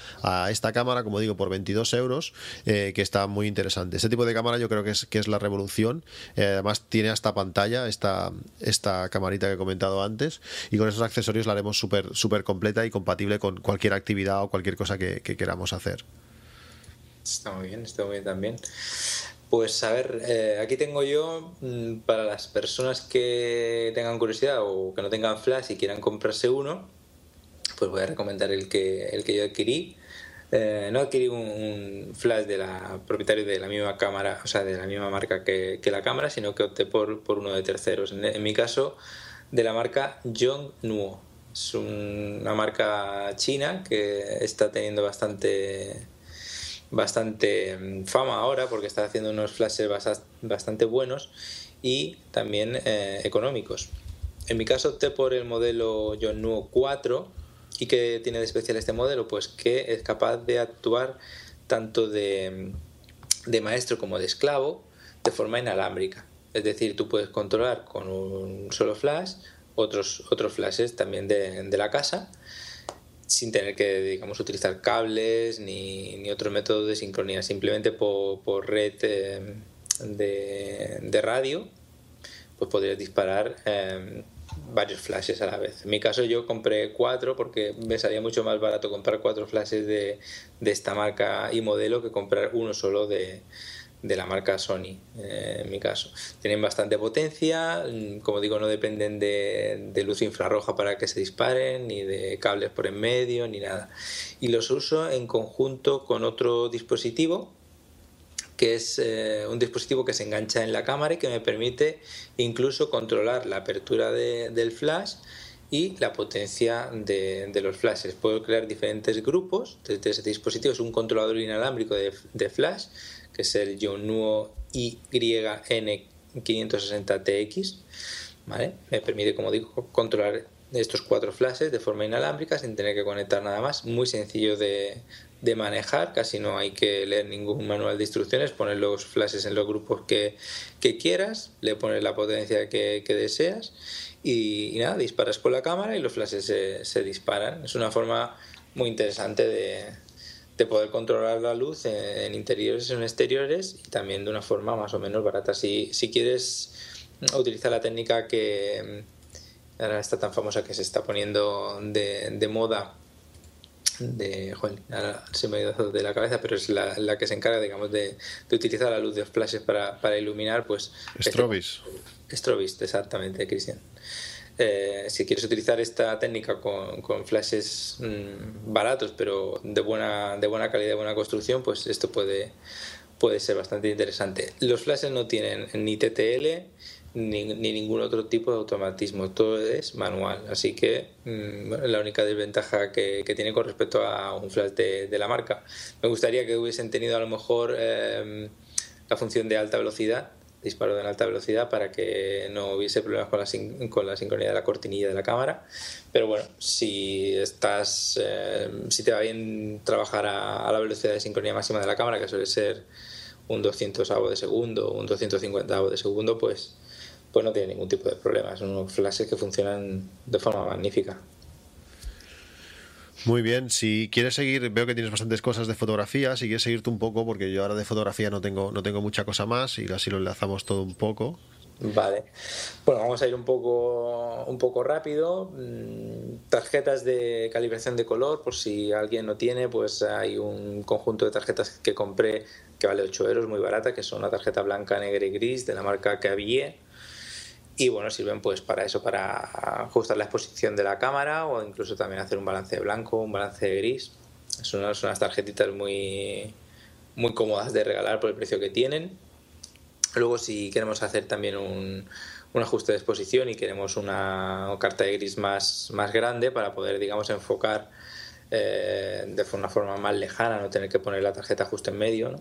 esta cámara, como digo, por 22 euros, eh, que está muy interesante. Este tipo de cámara yo creo que es, que es la revolución. Eh, además tiene hasta pantalla, esta, esta camarita que he comentado antes, y con esos accesorios la haremos súper super completa y compatible con cualquier actividad o cualquier cosa que, que queramos hacer. Está muy bien, está muy bien también. Pues a ver, eh, aquí tengo yo mm, para las personas que tengan curiosidad o que no tengan flash y quieran comprarse uno, pues voy a recomendar el que, el que yo adquirí. Eh, no adquirí un, flash de la propietario de la misma cámara, o sea, de la misma marca que, la cámara, sino que opté por, por uno de terceros. En, mi caso, de la marca Nuo. Es una marca china que está teniendo bastante bastante mm, fama ahora porque está haciendo unos flashes bastante buenos y también eh, económicos. En mi caso opté por el modelo Nuo 4 y que tiene de especial este modelo, pues que es capaz de actuar tanto de, mm, de maestro como de esclavo de forma inalámbrica. Es decir, tú puedes controlar con un solo flash otros, otros flashes también de la casa sin tener que, digamos, utilizar cables ni, ni otro método de sincronía, simplemente por, por red eh, de, de, radio, pues podrías disparar eh, varios flashes a la vez. En mi caso yo compré cuatro porque me salía mucho más barato comprar cuatro flashes de, de esta marca y modelo que comprar uno solo de, de la marca Sony, eh, en mi caso. Tienen bastante potencia, mm, como digo, no dependen de, luz infrarroja para que se disparen, ni de cables por en medio, ni nada. Y los uso en conjunto con otro dispositivo, que es eh, un dispositivo que se engancha en la cámara y que me permite incluso controlar la apertura del flash y la potencia de, los flashes. Puedo crear diferentes grupos desde ese dispositivo. Es un controlador inalámbrico de, de flash que es el Yonuo IYN560TX. ¿vale? Me permite, como digo, controlar estos cuatro flashes de forma inalámbrica sin tener que conectar nada más. Muy sencillo de, manejar, casi no hay que leer ningún manual de instrucciones, poner los flashes en los grupos que, quieras, le pones la potencia que, deseas y, nada, disparas con la cámara y los flashes se disparan. Es una forma muy interesante de, de poder controlar la luz en, interiores y en exteriores y también de una forma más o menos barata. Si, si quieres utilizar la técnica que mm, ahora está tan famosa que se está poniendo de, de moda de ahora se me ha ido de la cabeza pero es la, la que se encarga digamos de, de, utilizar la luz de los flashes para, para iluminar pues Strobis Strobis exactamente Cristian eh, si quieres utilizar esta técnica con, con flashes mm, baratos pero de buena, de buena calidad, de buena construcción, pues esto puede, puede ser bastante interesante. Los flashes no tienen ni TTL ni, ni ningún otro tipo de automatismo, todo es manual. Así que mm, la única desventaja que, que, tiene con respecto a un flash de, la marca. Me gustaría que hubiesen tenido a lo mejor eh, la función de alta velocidad disparo de alta velocidad para que no hubiese problemas con la, con la sincronía de la cortinilla de la cámara. Pero bueno, si estás, eh, si te va bien trabajar a, la velocidad de sincronía máxima de la cámara, que suele ser un 200 avo de segundo un 250 avo de segundo, pues, pues no tiene ningún tipo de problemas. Son unos flashes que funcionan de forma magnífica. Muy bien, si quieres seguir, veo que tienes bastantes cosas de fotografía, si quieres seguirte un poco, porque yo ahora de fotografía no tengo, no tengo mucha cosa más y así lo enlazamos todo un poco. Vale. Bueno, vamos a ir un poco, un poco rápido. Mm, tarjetas de calibración de color, por si alguien no tiene, pues hay un conjunto de tarjetas que compré que vale 8 euros, muy barata, que son una tarjeta blanca, negra y gris de la marca Cavier y bueno, sirven pues para eso, para ajustar la exposición de la cámara o incluso también hacer un balance de blanco, un balance de gris. Son unas, unas tarjetitas muy, muy cómodas de regalar por el precio que tienen. Luego si queremos hacer también un, un ajuste de exposición y queremos una carta de gris más, más grande para poder, digamos, enfocar eh, de una forma más lejana, no tener que poner la tarjeta justo en medio,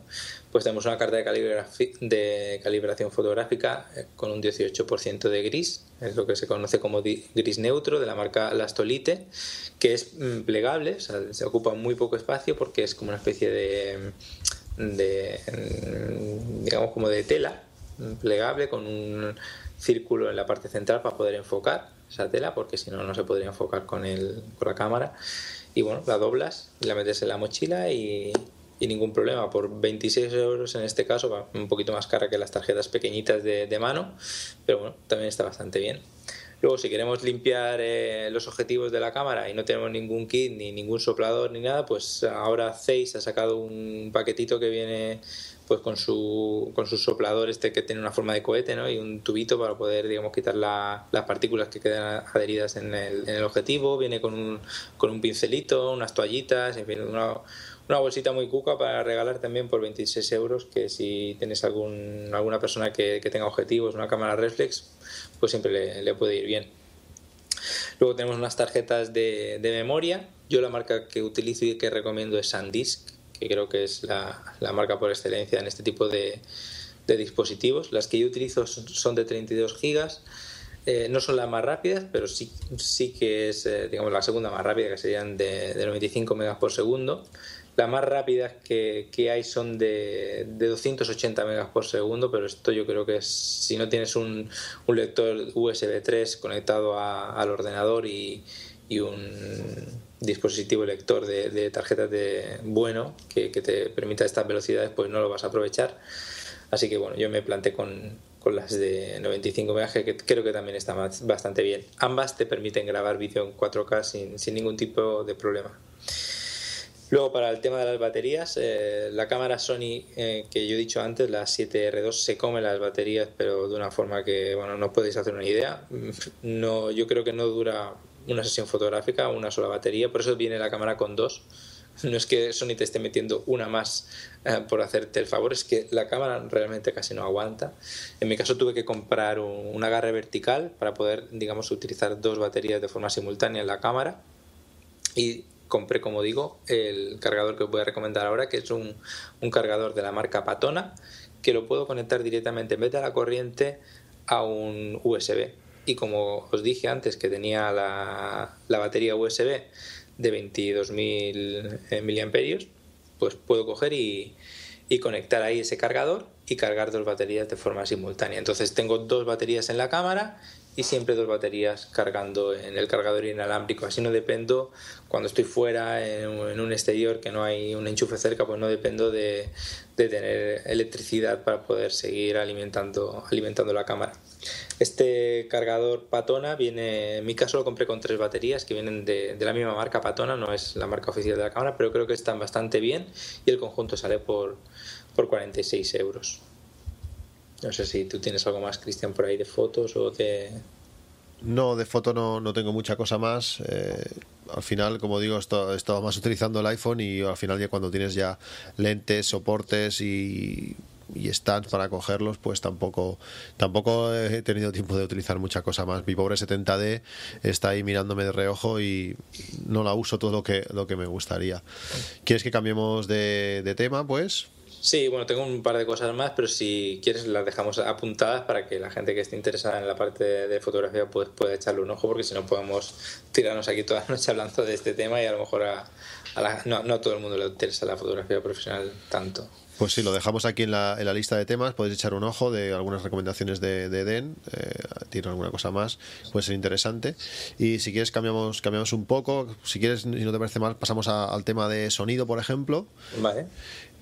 pues tenemos una carta de, calibración fotográfica eh, con un 18% de gris, es lo que se conoce como gris neutro de la marca Lastolite, que es mm, plegable, se ocupa muy poco espacio porque es como una especie de, de mm, digamos como de tela mm, plegable con un círculo en la parte central para poder enfocar esa tela, porque si no, no se podría enfocar con, el, con la cámara. Y bueno, la doblas, la metes en la mochila y, ningún problema. Por 26 euros en este caso, un poquito más cara que las tarjetas pequeñitas de, de mano, pero bueno, también está bastante bien. Luego, si queremos limpiar eh, los objetivos de la cámara y no tenemos ningún kit, ni ningún soplador, ni nada, pues ahora Zeiss ha sacado un paquetito que viene pues con su, con su soplador este que tiene una forma de cohete ¿no? y un tubito para poder digamos quitar las partículas que quedan adheridas en el, objetivo. Viene con un, con un pincelito unas toallitas en fin una, una bolsita muy cuca para regalar también por 26 euros que si tienes algún, alguna persona que, que tenga objetivos una cámara reflex pues siempre le, le, puede ir bien. Luego tenemos unas tarjetas de, de memoria. Yo la marca que utilizo y que recomiendo es SanDisk que creo que es la, la marca por excelencia en este tipo de, de, dispositivos. Las que yo utilizo son de 32 gigas. Eh, no son las más rápidas, pero sí, sí que es eh, digamos, la segunda más rápida, que serían de, de 95 megas por segundo. Las más rápidas que, que hay son de, de, 280 megas por segundo, pero esto yo creo que es, si no tienes un, un lector USB 3 conectado a, al ordenador y, y un dispositivo lector de, tarjetas de bueno que, te permita estas velocidades, pues no lo vas a aprovechar. Así que bueno, yo me planté con, con las de 95 MHz, que creo que también está bastante bien. Ambas te permiten grabar vídeo en 4K sin, sin, ningún tipo de problema. Luego, para el tema de las baterías, eh, la cámara Sony eh, que yo he dicho antes, la 7R2, se come las baterías, pero de una forma que, bueno, no podéis hacer una idea. No, yo creo que no dura una sesión fotográfica, una sola batería, por eso viene la cámara con dos. No es que Sony te esté metiendo una más eh, por hacerte el favor, es que la cámara realmente casi no aguanta. En mi caso tuve que comprar un, un agarre vertical para poder, digamos, utilizar dos baterías de forma simultánea en la cámara. Y compré, como digo, el cargador que os voy a recomendar ahora, que es un, cargador de la marca Patona, que lo puedo conectar directamente en vez de a la corriente a un USB y como os dije antes que tenía la, la batería USB de 22.000 eh, miliamperios, pues puedo coger y, y, conectar ahí ese cargador y cargar dos baterías de forma simultánea. Entonces tengo dos baterías en la cámara y siempre dos baterías cargando en el cargador inalámbrico. Así no dependo cuando estoy fuera en, un exterior que no hay un enchufe cerca, pues no dependo de, de tener electricidad para poder seguir alimentando, alimentando la cámara. Este cargador Patona viene, en mi caso lo compré con tres baterías que vienen de, la misma marca Patona, no es la marca oficial de la cámara, pero creo que están bastante bien y el conjunto sale por, por 46 euros. No sé si tú tienes algo más, Cristian, por ahí de fotos o de... No, de foto no, no tengo mucha cosa más. Eh, al final, como digo, he estado más utilizando el iPhone y al final ya cuando tienes ya lentes, soportes y y stands para cogerlos, pues tampoco tampoco he tenido tiempo de utilizar mucha cosa más. Mi pobre 70D está ahí mirándome de reojo y no la uso todo lo que lo que me gustaría. ¿Quieres que cambiemos de, tema, pues? Sí, bueno, tengo un par de cosas más, pero si quieres las dejamos apuntadas para que la gente que esté interesada en la parte de fotografía pues pueda echarle un ojo, porque si no podemos tirarnos aquí toda la noche hablando de este tema y a lo mejor a, a la, no, no a todo el mundo le interesa la fotografía profesional tanto. Pues sí, lo dejamos aquí en la, en la, lista de temas. Podéis echar un ojo de algunas recomendaciones de, de Den. Eh, tiene alguna cosa más, puede ser interesante. Y si quieres, cambiamos, cambiamos un poco. Si quieres, si no te parece mal, pasamos al tema de sonido, por ejemplo. Vale.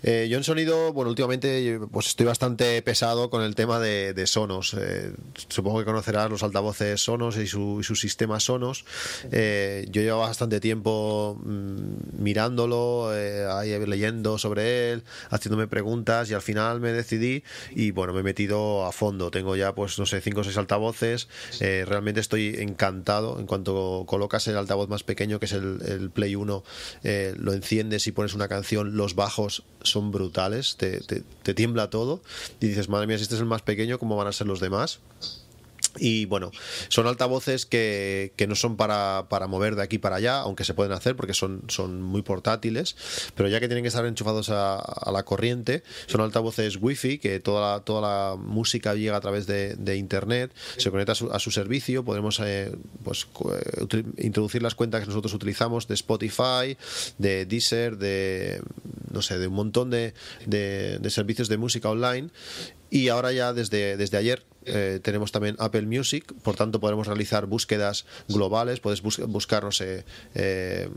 Eh, yo en sonido, bueno, últimamente pues estoy bastante pesado con el tema de, Sonos. Eh, supongo que conocerás los altavoces Sonos y, su, sistemas Sonos. Eh, yo llevo bastante tiempo mmm, mirándolo, ahí leyendo sobre él, haciéndome preguntas y al final me decidí y bueno, me he metido a fondo. Tengo ya pues no sé, cinco o seis altavoces. realmente estoy encantado. En cuanto colocas el altavoz más pequeño, que es el, el Play 1, lo enciendes y pones una canción, los bajos son brutales, te, te, te, tiembla todo y dices, madre mía, si este es el más pequeño, ¿cómo van a ser los demás? Y bueno, son altavoces que, que no son para, para, mover de aquí para allá, aunque se pueden hacer porque son, son muy portátiles, pero ya que tienen que estar enchufados a, a la corriente, son altavoces wifi que toda la, toda la música llega a través de, de internet, se conecta a su, a su servicio, podemos eh, pues, introducir las cuentas que nosotros utilizamos de Spotify, de Deezer, de no sé, de un montón de, de servicios de música online y ahora ya desde, desde ayer eh, tenemos también Apple Music, por tanto podremos realizar búsquedas globales, puedes buscar, no sé, eh,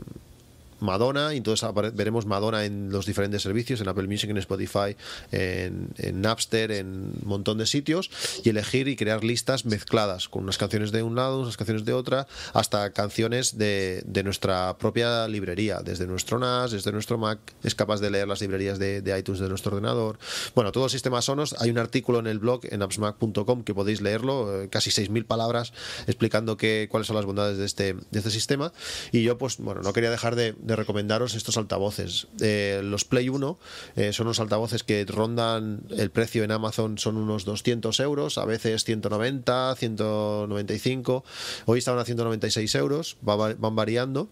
Madonna, y entonces veremos Madonna en los diferentes servicios, en Apple Music, en Spotify, en, Napster, en un montón de sitios, y elegir y crear listas mezcladas, con unas canciones de un lado, unas canciones de otra, hasta canciones de, nuestra propia librería, desde nuestro NAS, desde nuestro Mac, es capaz de leer las librerías de, iTunes de nuestro ordenador. Bueno, todo el sistema Sonos, hay un artículo en el blog en appsmac.com que podéis leerlo, eh, casi 6.000 palabras explicando qué cuáles son las bondades de este, de este sistema, y yo pues bueno, no quería dejar de de recomendaros estos altavoces. Eh, los Play 1 eh, son unos altavoces que rondan el precio en Amazon, son unos 200 euros, a veces 190, 195. Hoy estaban a 196 euros, van variando.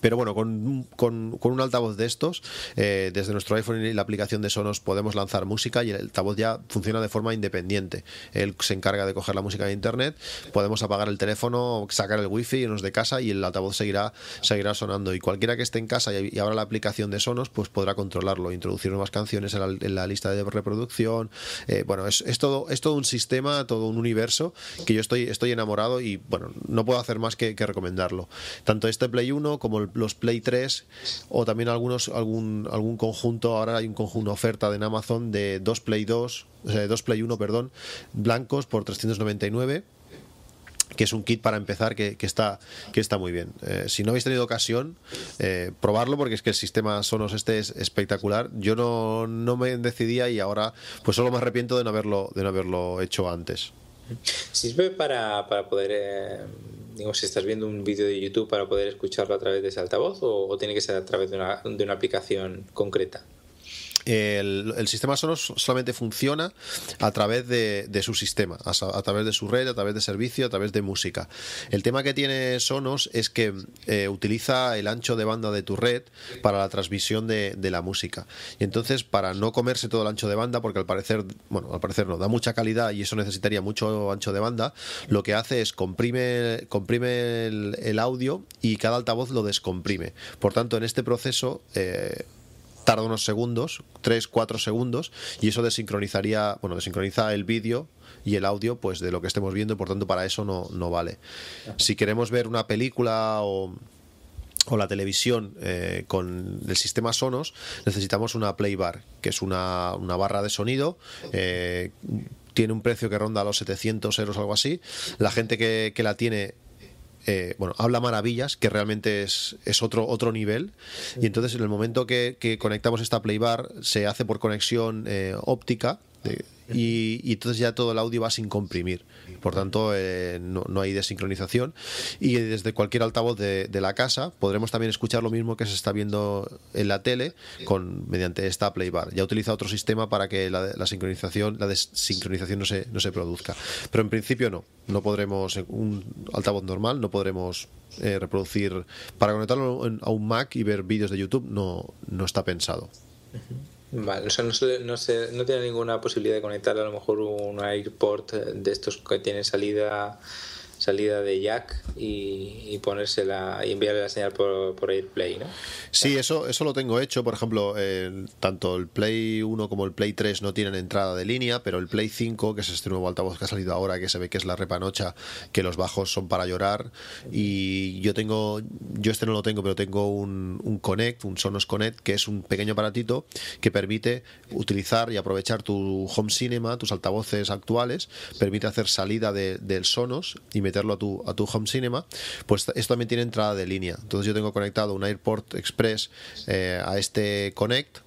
Pero bueno, con, con, un altavoz de estos, eh, desde nuestro iPhone y la aplicación de Sonos podemos lanzar música y el altavoz ya funciona de forma independiente. Él se encarga de coger la música de internet, podemos apagar el teléfono, sacar el wifi, irnos de casa y el altavoz seguirá, seguirá sonando. Y cualquiera que esté en casa y, abra la aplicación de Sonos, pues podrá controlarlo, introducir nuevas canciones en la, lista de reproducción. Eh, bueno, es, es, todo, es todo un sistema, todo un universo que yo estoy, estoy enamorado y bueno, no puedo hacer más que, que recomendarlo. Tanto este Play 1 como los Play 3 o también algunos algún algún conjunto, ahora hay un conjunto oferta en Amazon de dos Play 2, o sea, de dos Play 1, perdón, blancos por 399 que es un kit para empezar que, está, que está muy bien. Eh, si no habéis tenido ocasión, eh, probarlo porque es que el sistema Sonos este es espectacular. Yo no, no me decidía y ahora pues solo me arrepiento de no haberlo, de no haberlo hecho antes. ¿Sirve para, para poder eh, digo, si estás viendo un vídeo de YouTube para poder escucharlo a través de ese altavoz o, o tiene que ser a través de una, de una aplicación concreta? El, sistema Sonos solamente funciona a través de, su sistema, a, través de su red, a través de servicio, a través de música. El tema que tiene Sonos es que eh, utiliza el ancho de banda de tu red para la transmisión de, la música. Y entonces, para no comerse todo el ancho de banda, porque al parecer, bueno, al parecer no, da mucha calidad y eso necesitaría mucho ancho de banda, lo que hace es comprime, comprime el, audio y cada altavoz lo descomprime. Por tanto, en este proceso... Eh, tarda unos segundos, 3, 4 segundos, y eso desincronizaría, bueno, desincroniza el vídeo y el audio pues de lo que estemos viendo, por tanto para eso no, no vale. Si queremos ver una película o o la televisión eh, con el sistema Sonos, necesitamos una Playbar, que es una, una barra de sonido. Eh, tiene un precio que ronda los 700 euros, algo así. La gente que, que la tiene eh, bueno, habla maravillas, que realmente es, es otro, otro nivel. Y entonces en el momento que, conectamos esta playbar, se hace por conexión eh, óptica. Y, entonces ya todo el audio va sin comprimir. Por tanto, eh, no, hay desincronización. Y desde cualquier altavoz de, la casa podremos también escuchar lo mismo que se está viendo en la tele con mediante esta playbar. Ya utiliza otro sistema para que la, sincronización, la desincronización no se, no se produzca. Pero en principio no. No podremos, un altavoz normal, no podremos eh, reproducir. Para conectarlo a un Mac y ver vídeos de YouTube no, no está pensado. Vale, o sea, no, no, no tiene ninguna posibilidad de conectar a lo mejor un AirPort de estos que tiene salida salida de jack y, ponérsela y enviarle la señal por, por AirPlay, ¿no? Sí, eso, eso lo tengo hecho. Por ejemplo, tanto el Play 1 como el Play 3 no tienen entrada de línea, pero el Play 5, que es este nuevo altavoz que ha salido ahora, que se ve que es la repanocha, que los bajos son para llorar. Y yo tengo, yo este no lo tengo, pero tengo un, un Connect, un Sonos Connect, que es un pequeño aparatito que permite utilizar y aprovechar tu home cinema, tus altavoces actuales, permite hacer salida de, del Sonos y meterlo a tu, a tu home cinema, pues esto también tiene entrada de línea. Entonces yo tengo conectado un AirPort Express eh, a este Connect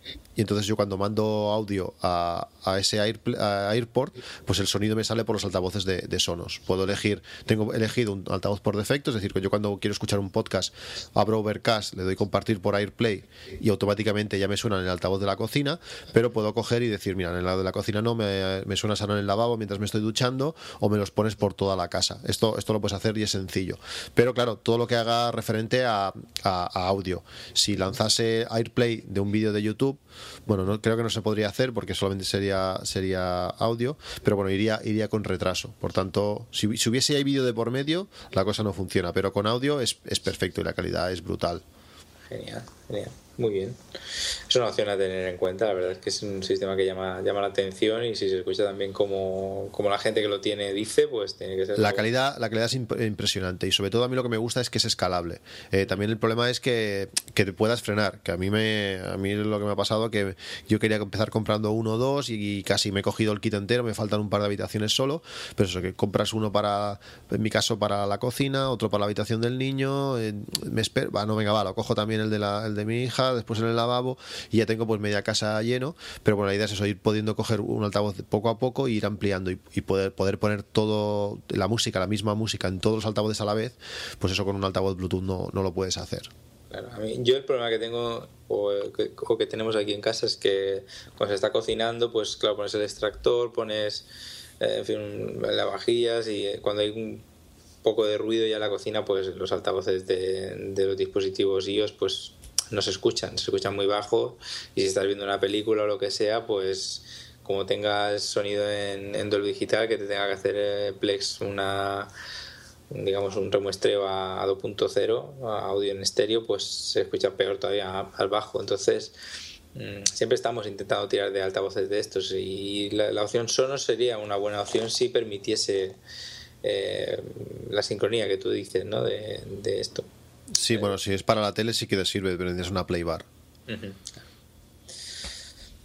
entonces yo cuando mando audio a, a ese AirPort, pues el sonido me sale por los altavoces de, Sonos. Puedo elegir, tengo elegido un altavoz por defecto, es decir, que yo cuando quiero escuchar un podcast abro Overcast, le doy compartir por AirPlay y automáticamente ya me suena en el altavoz de la cocina, pero puedo coger y decir, mira, en el lado de la cocina no, me, me suena sano en el lavabo mientras me estoy duchando o me los pones por toda la casa. Esto, esto lo puedes hacer y es sencillo. Pero claro, todo lo que haga referente a audio. Si lanzase AirPlay de un vídeo de YouTube, bueno, no, creo que no se podría hacer porque solamente sería, sería audio, pero bueno, iría, iría con retraso. Por tanto, si, si hubiese ahí vídeo de por medio, la cosa no funciona, pero con audio es, es perfecto y la calidad es brutal. Genial, genial. Muy bien. Es una opción a tener en cuenta. La verdad es que es un sistema que llama, llama la atención y si se escucha también como, como la gente que lo tiene dice, pues tiene que ser. La calidad, la calidad es impresionante y sobre todo a mí lo que me gusta es que es escalable. Eh, también el problema es que, que, te puedas frenar, que a mí, me, a mí lo que me ha pasado que yo quería empezar comprando uno o dos y, casi me he cogido el kit entero, me faltan un par de habitaciones solo, pero eso que compras uno para, en mi caso, para la cocina, otro para la habitación del niño, eh, me espero, va, no venga, va, lo cojo también el de, la, el de mi hija, después en el lavabo y ya tengo pues media casa lleno, pero bueno, la idea es eso, ir pudiendo coger un altavoz poco a poco e ir ampliando y, poder, poder poner todo la música, la misma música en todos los altavoces a la vez, pues eso con un altavoz Bluetooth no, no lo puedes hacer. yo el problema que tengo o que, tenemos aquí en casa es que cuando se está cocinando, pues claro, pones el extractor, pones eh, en fin, lavavajillas y cuando hay un poco de ruido ya en la cocina, pues los altavoces de, de los dispositivos iOS pues no se escuchan, se escuchan muy bajo y si estás viendo una película o lo que sea, pues como tengas sonido en, Dolby Digital que te tenga que hacer eh, Plex una digamos un remuestreo a, 2.0 a audio en estéreo pues se escucha peor todavía al bajo entonces mm, siempre estamos intentando tirar de altavoces de estos y la, opción Sonos sería una buena opción si permitiese eh, la sincronía que tú dices ¿no? de, de esto Sí, bueno, si es para la tele sí que te sirve, pero es una play bar.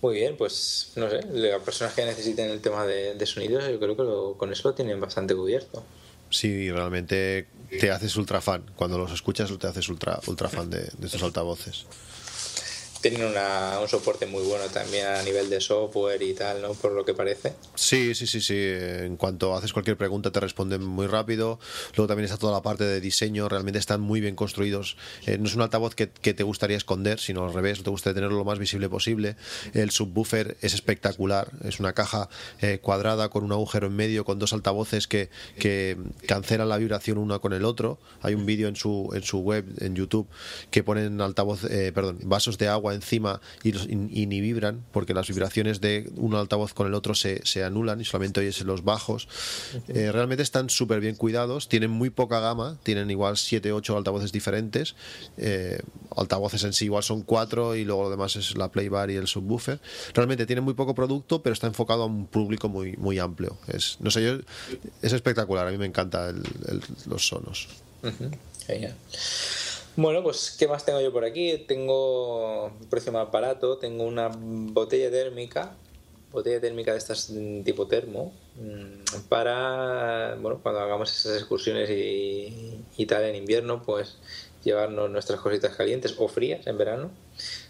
Muy bien, pues no sé, las personas que necesiten el tema de, de sonidos, yo creo que con eso lo tienen bastante cubierto. Sí, realmente te haces ultra fan. Cuando los escuchas te haces ultra, ultra fan de, de estos altavoces tienen una, un soporte muy bueno también a nivel de software y tal, ¿no? Por lo que parece. Sí, sí, sí, sí. En cuanto haces cualquier pregunta te responden muy rápido. Luego también está toda la parte de diseño, realmente están muy bien construidos. Eh, no es un altavoz que, te gustaría esconder, sino al revés, te gustaría tenerlo lo más visible posible. El subwoofer es espectacular, es una caja eh, cuadrada con un agujero en medio, con dos altavoces que, que cancelan la vibración uno con el otro. Hay un vídeo en su, en su web, en YouTube, que ponen altavoz, eh, perdón, vasos de agua encima y, ni vibran porque las vibraciones de un altavoz con el otro se, se anulan y solamente oyes los bajos. Eh, realmente están súper bien cuidados, tienen muy poca gama, tienen igual 7, 8 altavoces diferentes. Eh, altavoces en sí igual son 4 y luego lo demás es la playbar y el subwoofer. Realmente tienen muy poco producto, pero está enfocado a un público muy, muy amplio. Es, no sé, yo, es espectacular, a mí me encanta los sonos. Bueno, pues ¿qué más tengo yo por aquí? Tengo un precio más barato, tengo una botella térmica, botella térmica de estas tipo termo, mm, para, bueno, cuando hagamos esas excursiones y, tal en invierno, pues llevarnos nuestras cositas calientes o frías en verano,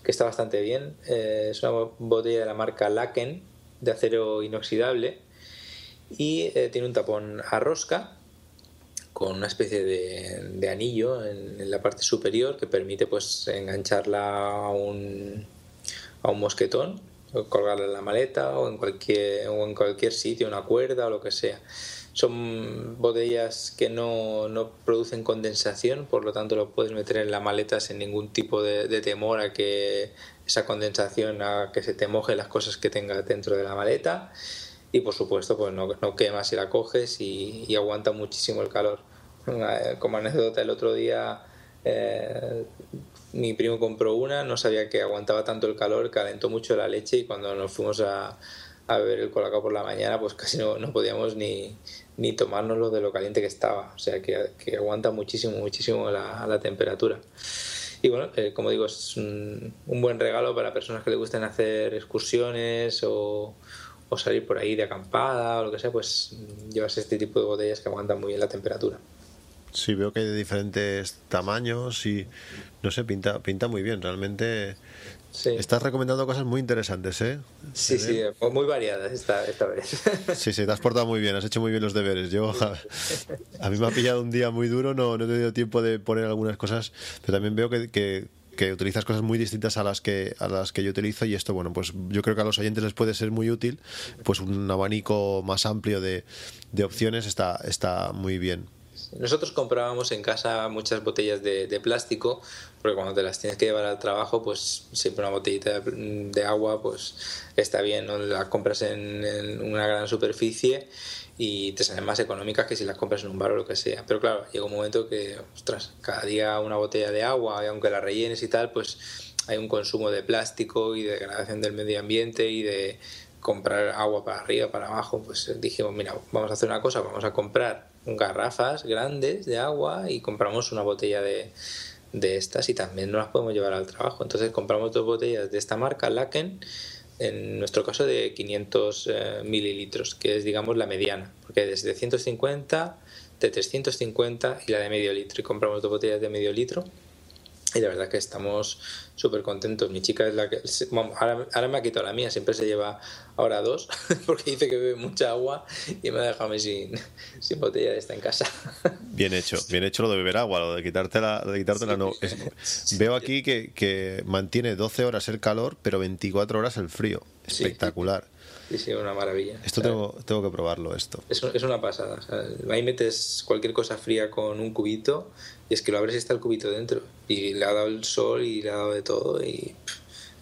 que está bastante bien. Eh, es una botella de la marca Laken, de acero inoxidable, y eh, tiene un tapón a rosca con una especie de, anillo en, la parte superior que permite pues engancharla a un, a un mosquetón colgarla en la maleta o en cualquier o en cualquier sitio una cuerda o lo que sea. Son botellas que no, no producen condensación por lo tanto lo puedes meter en la maleta sin ningún tipo de, temor a que esa condensación a que se te moje las cosas que tenga dentro de la maleta y por supuesto pues no, no quema si la coges y, aguanta muchísimo el calor. Como anécdota el otro día eh, mi primo compró una, no sabía que aguantaba tanto el calor, calentó mucho la leche y cuando nos fuimos a, a beber el colacao por la mañana pues casi no, no podíamos ni, ni tomárnoslo de lo caliente que estaba. O sea que, que aguanta muchísimo, muchísimo la, temperatura. Y bueno, eh, como digo, es un, un, buen regalo para personas que les gusten hacer excursiones o, o salir por ahí de acampada o lo que sea, pues llevas este tipo de botellas que aguantan muy bien la temperatura. Sí, veo que hay de diferentes tamaños y no sé, pinta, pinta muy bien. Realmente estás recomendando cosas muy interesantes, ¿eh? Sí, sí, muy variadas esta, esta vez. Sí, sí, te has portado muy bien, has hecho muy bien los deberes. Yo, a, mí me ha pillado un día muy duro, no, no he tenido tiempo de poner algunas cosas, pero también veo que, que que utilizas cosas muy distintas a las que a las que yo utilizo y esto bueno pues yo creo que a los oyentes les puede ser muy útil pues un abanico más amplio de, de opciones está está muy bien nosotros comprábamos en casa muchas botellas de, de, plástico, porque cuando te las tienes que llevar al trabajo, pues siempre una botellita de, agua, pues está bien, ¿no? La compras en, en, una gran superficie y te salen más económicas que si las compras en un bar o lo que sea. Pero claro, llega un momento que, ostras, cada día una botella de agua, y aunque la rellenes y tal, pues hay un consumo de plástico y de degradación del medio ambiente y de comprar agua para arriba, para abajo, pues dijimos, mira, vamos a hacer una cosa, vamos a comprar garrafas grandes de agua y compramos una botella de, de estas y también no las podemos llevar al trabajo. Entonces compramos dos botellas de esta marca, Laken, en nuestro caso de 500 eh, mililitros, que es digamos la mediana, porque desde 150, de 350 y la de medio litro. Y compramos dos botellas de medio litro y la verdad que estamos súper contentos. Mi chica es la que. ahora, me ha quitado la mía, siempre se lleva ahora dos, porque dice que bebe mucha agua y me ha dejado sin, sin botella de esta en casa. Bien hecho, bien hecho lo de beber agua, lo de quitártela, de quitártela no. veo aquí que, que, mantiene 12 horas el calor, pero 24 horas el frío. Espectacular. Sí, sí, una maravilla. Esto tengo, tengo que probarlo, esto. Es, es una pasada. ahí metes cualquier cosa fría con un cubito y es que lo abres y está el cubito dentro. Y le ha dado el sol y le ha dado de todo y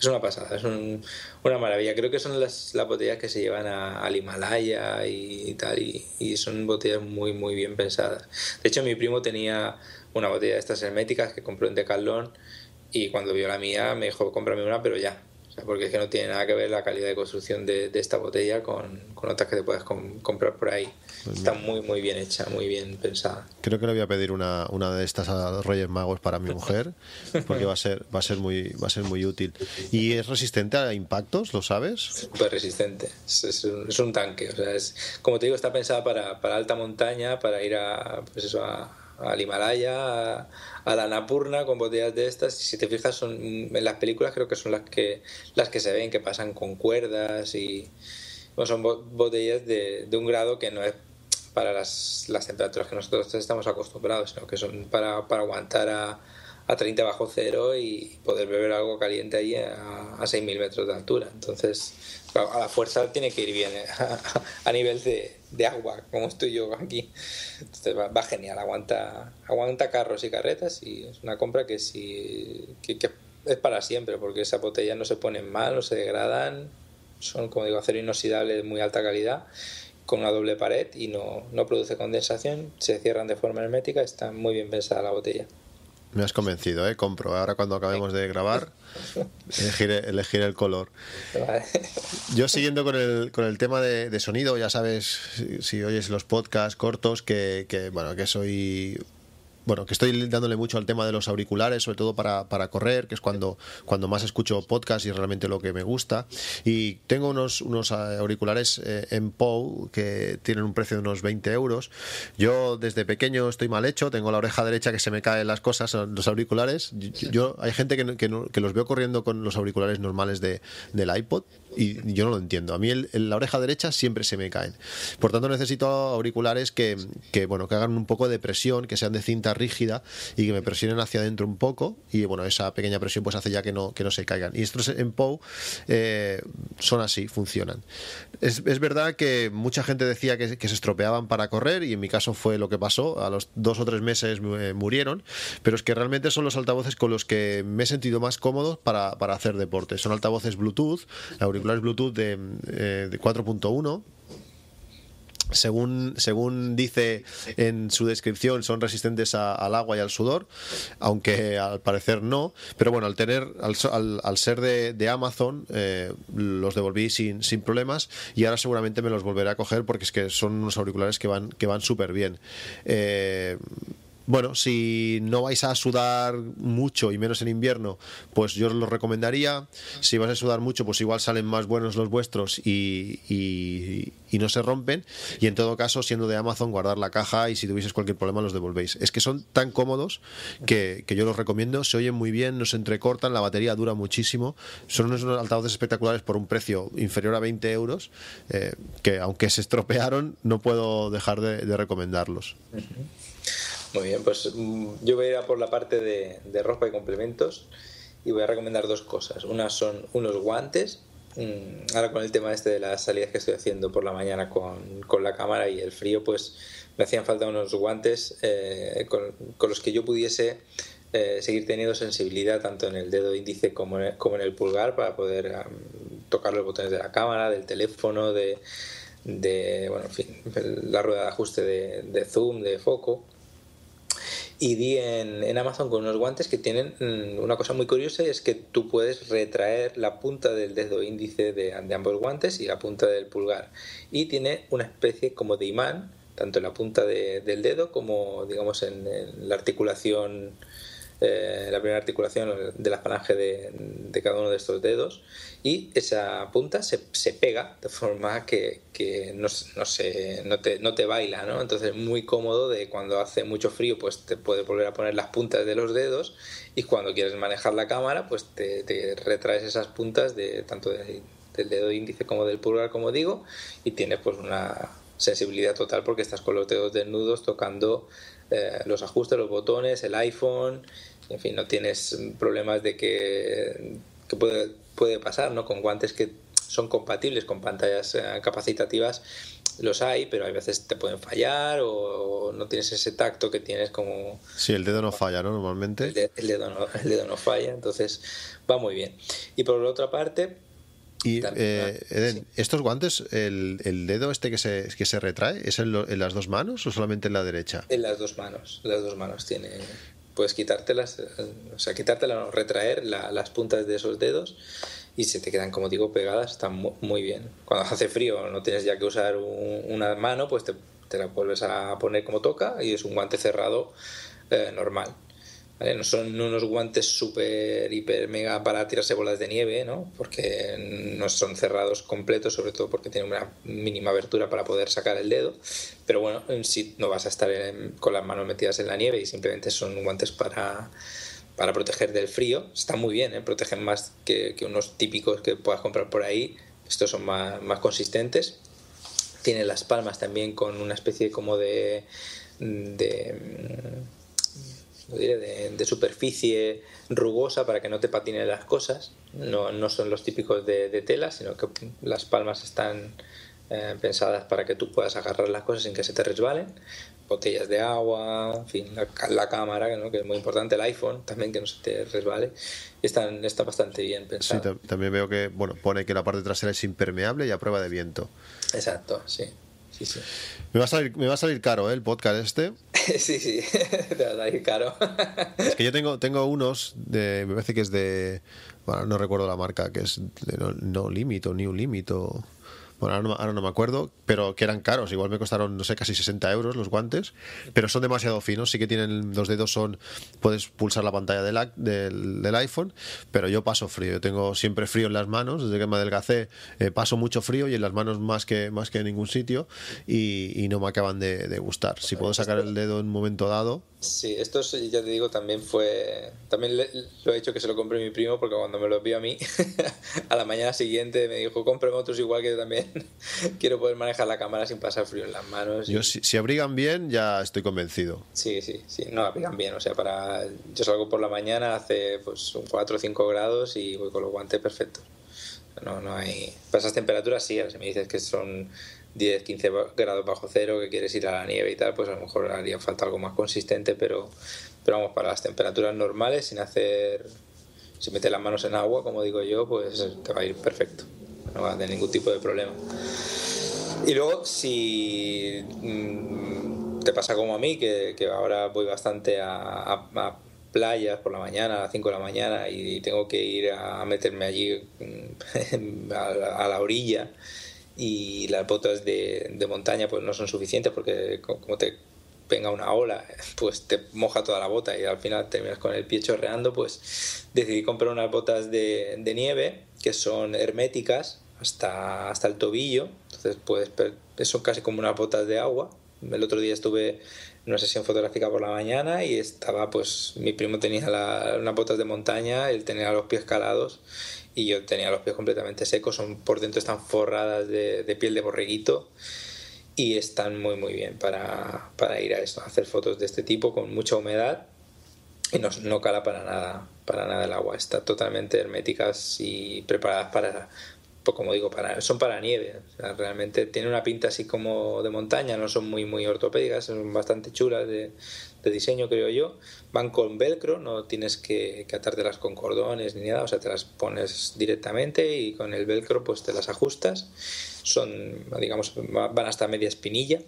es una pasada, es una maravilla. Creo que son las, las botellas que se llevan al Himalaya y, tal y, son botellas muy, muy bien pensadas. De hecho, mi primo tenía una botella de estas herméticas que compró en Decathlon y cuando vio la mía me dijo, cómprame una, pero ya. Porque es que no tiene nada que ver la calidad de construcción de, esta botella con, con, otras que te puedes comprar por ahí. Pues Está muy, muy bien hecha, muy bien pensada. Creo que le voy a pedir una, una de estas a los Reyes Magos para mi mujer, porque va a ser, va a ser muy, va a ser muy útil. ¿Y es resistente a impactos, lo sabes? Súper resistente. Es, un, tanque. O sea, es, como te digo, está pensada para, para alta montaña, para ir a, pues eso, a, al Himalaya, a, la Napurna con botellas de estas. Y si te fijas, son en las películas creo que son las que las que se ven, que pasan con cuerdas y son botellas de, de un grado que no es para las, las temperaturas que nosotros estamos acostumbrados, sino que son para, para aguantar a, a 30 bajo cero y poder beber algo caliente ahí a, a 6.000 metros de altura. Entonces, a la fuerza tiene que ir bien ¿eh? a, nivel de, de, agua, como estoy yo aquí. Entonces va, genial, aguanta, aguanta carros y carretas y es una compra que sí que, que es para siempre, porque esas botellas no se ponen mal, no se degradan, son, como digo, acero inoxidable de muy alta calidad con una doble pared y no, no produce condensación, se cierran de forma hermética, está muy bien pensada la botella. Me has convencido, ¿eh? Compro. Ahora cuando acabemos de grabar, elegiré, el color. Yo siguiendo con el, con el tema de, sonido, ya sabes, si, oyes los podcasts cortos, que, que, bueno, que soy bueno, que estoy dándole mucho al tema de los auriculares, sobre todo para, para correr, que es cuando, cuando más escucho podcast y realmente lo que me gusta. Y tengo unos, unos auriculares eh, en POU que tienen un precio de unos 20 euros. Yo desde pequeño estoy mal hecho, tengo la oreja derecha que se me caen las cosas, los auriculares. Yo, hay gente que, que, que, los veo corriendo con los auriculares normales de, del iPod y yo no lo entiendo. A mí el, la oreja derecha siempre se me caen. Por tanto necesito auriculares que, que, bueno, que hagan un poco de presión, que sean de cinta rígida y que me presionen hacia adentro un poco y bueno, esa pequeña presión pues hace ya que no, que no se caigan. Y estos en POU eh, son así, funcionan. Es, es, verdad que mucha gente decía que, que, se estropeaban para correr y en mi caso fue lo que pasó. A los dos o tres meses eh, murieron, pero es que realmente son los altavoces con los que me he sentido más cómodo para, para hacer deporte. Son altavoces Bluetooth, auriculares Bluetooth de, eh, de 4.1 según, según dice en su descripción, son resistentes al agua y al sudor, aunque al parecer no. Pero bueno, al tener, al, ser de, de Amazon, eh, los devolví sin, sin problemas y ahora seguramente me los volveré a coger porque es que son unos auriculares que van, que van súper bien. Eh, bueno, si no vais a sudar mucho y menos en invierno, pues yo os lo recomendaría. Si vais a sudar mucho, pues igual salen más buenos los vuestros y, no se rompen. Y en todo caso, siendo de Amazon, guardar la caja y si tuvieseis cualquier problema los devolvéis. Es que son tan cómodos que, yo los recomiendo. Se oyen muy bien, no se entrecortan, la batería dura muchísimo. Son unos altavoces espectaculares por un precio inferior a 20 euros, eh, que aunque se estropearon, no puedo dejar de, recomendarlos. Muy bien, pues mm, yo voy a ir a por la parte de, ropa y complementos y voy a recomendar dos cosas. Una son unos guantes, mm, ahora con el tema este de las salidas que estoy haciendo por la mañana con, con la cámara y el frío, pues me hacían falta unos guantes eh, con, con, los que yo pudiese eh, seguir teniendo sensibilidad tanto en el dedo índice como en el, como en el pulgar para poder tocar los botones de la cámara, del teléfono, de, de bueno, en fin, la rueda de ajuste de, de zoom, de foco y di en, Amazon con unos guantes que tienen mm, una cosa muy curiosa y es que tú puedes retraer la punta del dedo índice de, ambos guantes y la punta del pulgar. Y tiene una especie como de imán tanto en la punta del dedo como digamos en la articulación eh, la primera articulación de la falange de, cada uno de estos dedos y esa punta se, se pega de forma que, que no, no, se, no, te, no te baila, ¿no? Entonces es muy cómodo de cuando hace mucho frío pues te puedes volver a poner las puntas de los dedos y cuando quieres manejar la cámara pues te, te retraes esas puntas de tanto del dedo índice como del pulgar como digo y tienes pues una sensibilidad total porque estás con los dedos desnudos tocando eh, los ajustes, los botones, el iPhone, en fin, no tienes problemas de que, puede, puede pasar, ¿no? Con guantes que son compatibles con pantallas eh, capacitativas los hay, pero hay veces te pueden fallar o, no tienes ese tacto que tienes como... Sí, el dedo no falla, ¿no? Normalmente. El, dedo, no, el dedo no falla, entonces va muy bien. Y por la otra parte... Y eh, estos guantes, el, el, dedo este que se, que se retrae, ¿es en, en, las dos manos o solamente en la derecha? En las dos manos, las dos manos tiene puedes quitártelas, o sea, quitártelas, retraer las puntas de esos dedos y se te quedan, como digo, pegadas, están muy bien. Cuando hace frío no tienes ya que usar una mano, pues te, te, la vuelves a poner como toca y es un guante cerrado eh, normal. No son unos guantes súper, hiper, mega para tirarse bolas de nieve, ¿no? Porque no son cerrados completos, sobre todo porque tienen una mínima abertura para poder sacar el dedo. Pero bueno, si no vas a estar con las manos metidas en la nieve y simplemente son guantes para, para proteger del frío. Están muy bien, ¿eh? protegen más que, que, unos típicos que puedas comprar por ahí. Estos son más, más consistentes. Tienen las palmas también con una especie como de de, superficie rugosa para que no te patinen las cosas. No, no son los típicos de, tela, sino que las palmas están eh, pensadas para que tú puedas agarrar las cosas sin que se te resbalen. Botellas de agua, en fin, la, cámara, que es muy importante, el iPhone también que no se te resbale. Están, está bastante bien pensado. Sí, también veo que bueno, pone que la parte trasera es impermeable y a prueba de viento. Exacto, sí. Sí, sí. Me va a salir, me va a salir caro ¿eh? el podcast este. sí, sí, te va a salir caro. es que yo tengo, tengo unos, de, me parece que es de, bueno, no recuerdo la marca, que es de No, no Limit o New Limit o bueno, ahora no, me acuerdo, pero que eran caros. Igual me costaron, no sé, casi 60 euros los guantes, pero son demasiado finos. Sí que tienen los dedos, son puedes pulsar la pantalla del, del, del iPhone, pero yo paso frío. Yo tengo siempre frío en las manos, desde que me adelgacé eh, paso mucho frío y en las manos más que, más que en ningún sitio y, no me acaban de, gustar. Si puedo sacar el dedo en un momento dado, Sí, esto ya te digo, también fue. También lo he hecho que se lo compré mi primo, porque cuando me lo vio a mí, a la mañana siguiente me dijo: cómprame otros igual que también. Quiero poder manejar la cámara sin pasar frío en las manos. Yo, si, abrigan bien, ya estoy convencido. Sí, sí, sí. No, abrigan bien. O sea, para. Yo salgo por la mañana, hace pues un 4 o 5 grados y voy con los guantes perfectos. No, no hay. Para esas temperaturas, sí, si me dices que son 10, 15 grados bajo cero, que quieres ir a la nieve y tal, pues a lo mejor haría falta algo más consistente, pero, pero vamos, para las temperaturas normales, sin hacer, sin meter las manos en agua, como digo yo, pues te va a ir perfecto, no va a tener ningún tipo de problema. Y luego, si mm, te pasa como a mí, que, ahora voy bastante a, a, playas por la mañana, a las 5 de la mañana, y tengo que ir a meterme allí mm, a la orilla, y las botas de, montaña pues no son suficientes porque como te venga una ola, pues te moja toda la bota y al final terminas con el pie chorreando, pues decidí comprar unas botas de nieve que son herméticas hasta, hasta el tobillo, entonces puedes, son casi como unas botas de agua. El otro día estuve en una sesión fotográfica por la mañana y estaba, pues, mi primo tenía unas botas de montaña, él tenía los pies calados y yo tenía los pies completamente secos, son por dentro están forradas de, de piel de borreguito y están muy muy bien para, para, ir a esto, a hacer fotos de este tipo con mucha humedad y no, no cala para nada, para nada el agua, está totalmente herméticas y preparadas para, pues como digo, para, son para nieve. realmente tiene una pinta así como de montaña, no son muy, muy ortopédicas, son bastante chulas de, de diseño, creo yo. Van con velcro, no tienes que, que atártelas con cordones ni nada, o sea, te las pones directamente y con el velcro pues te las ajustas. Son, digamos, van hasta media espinilla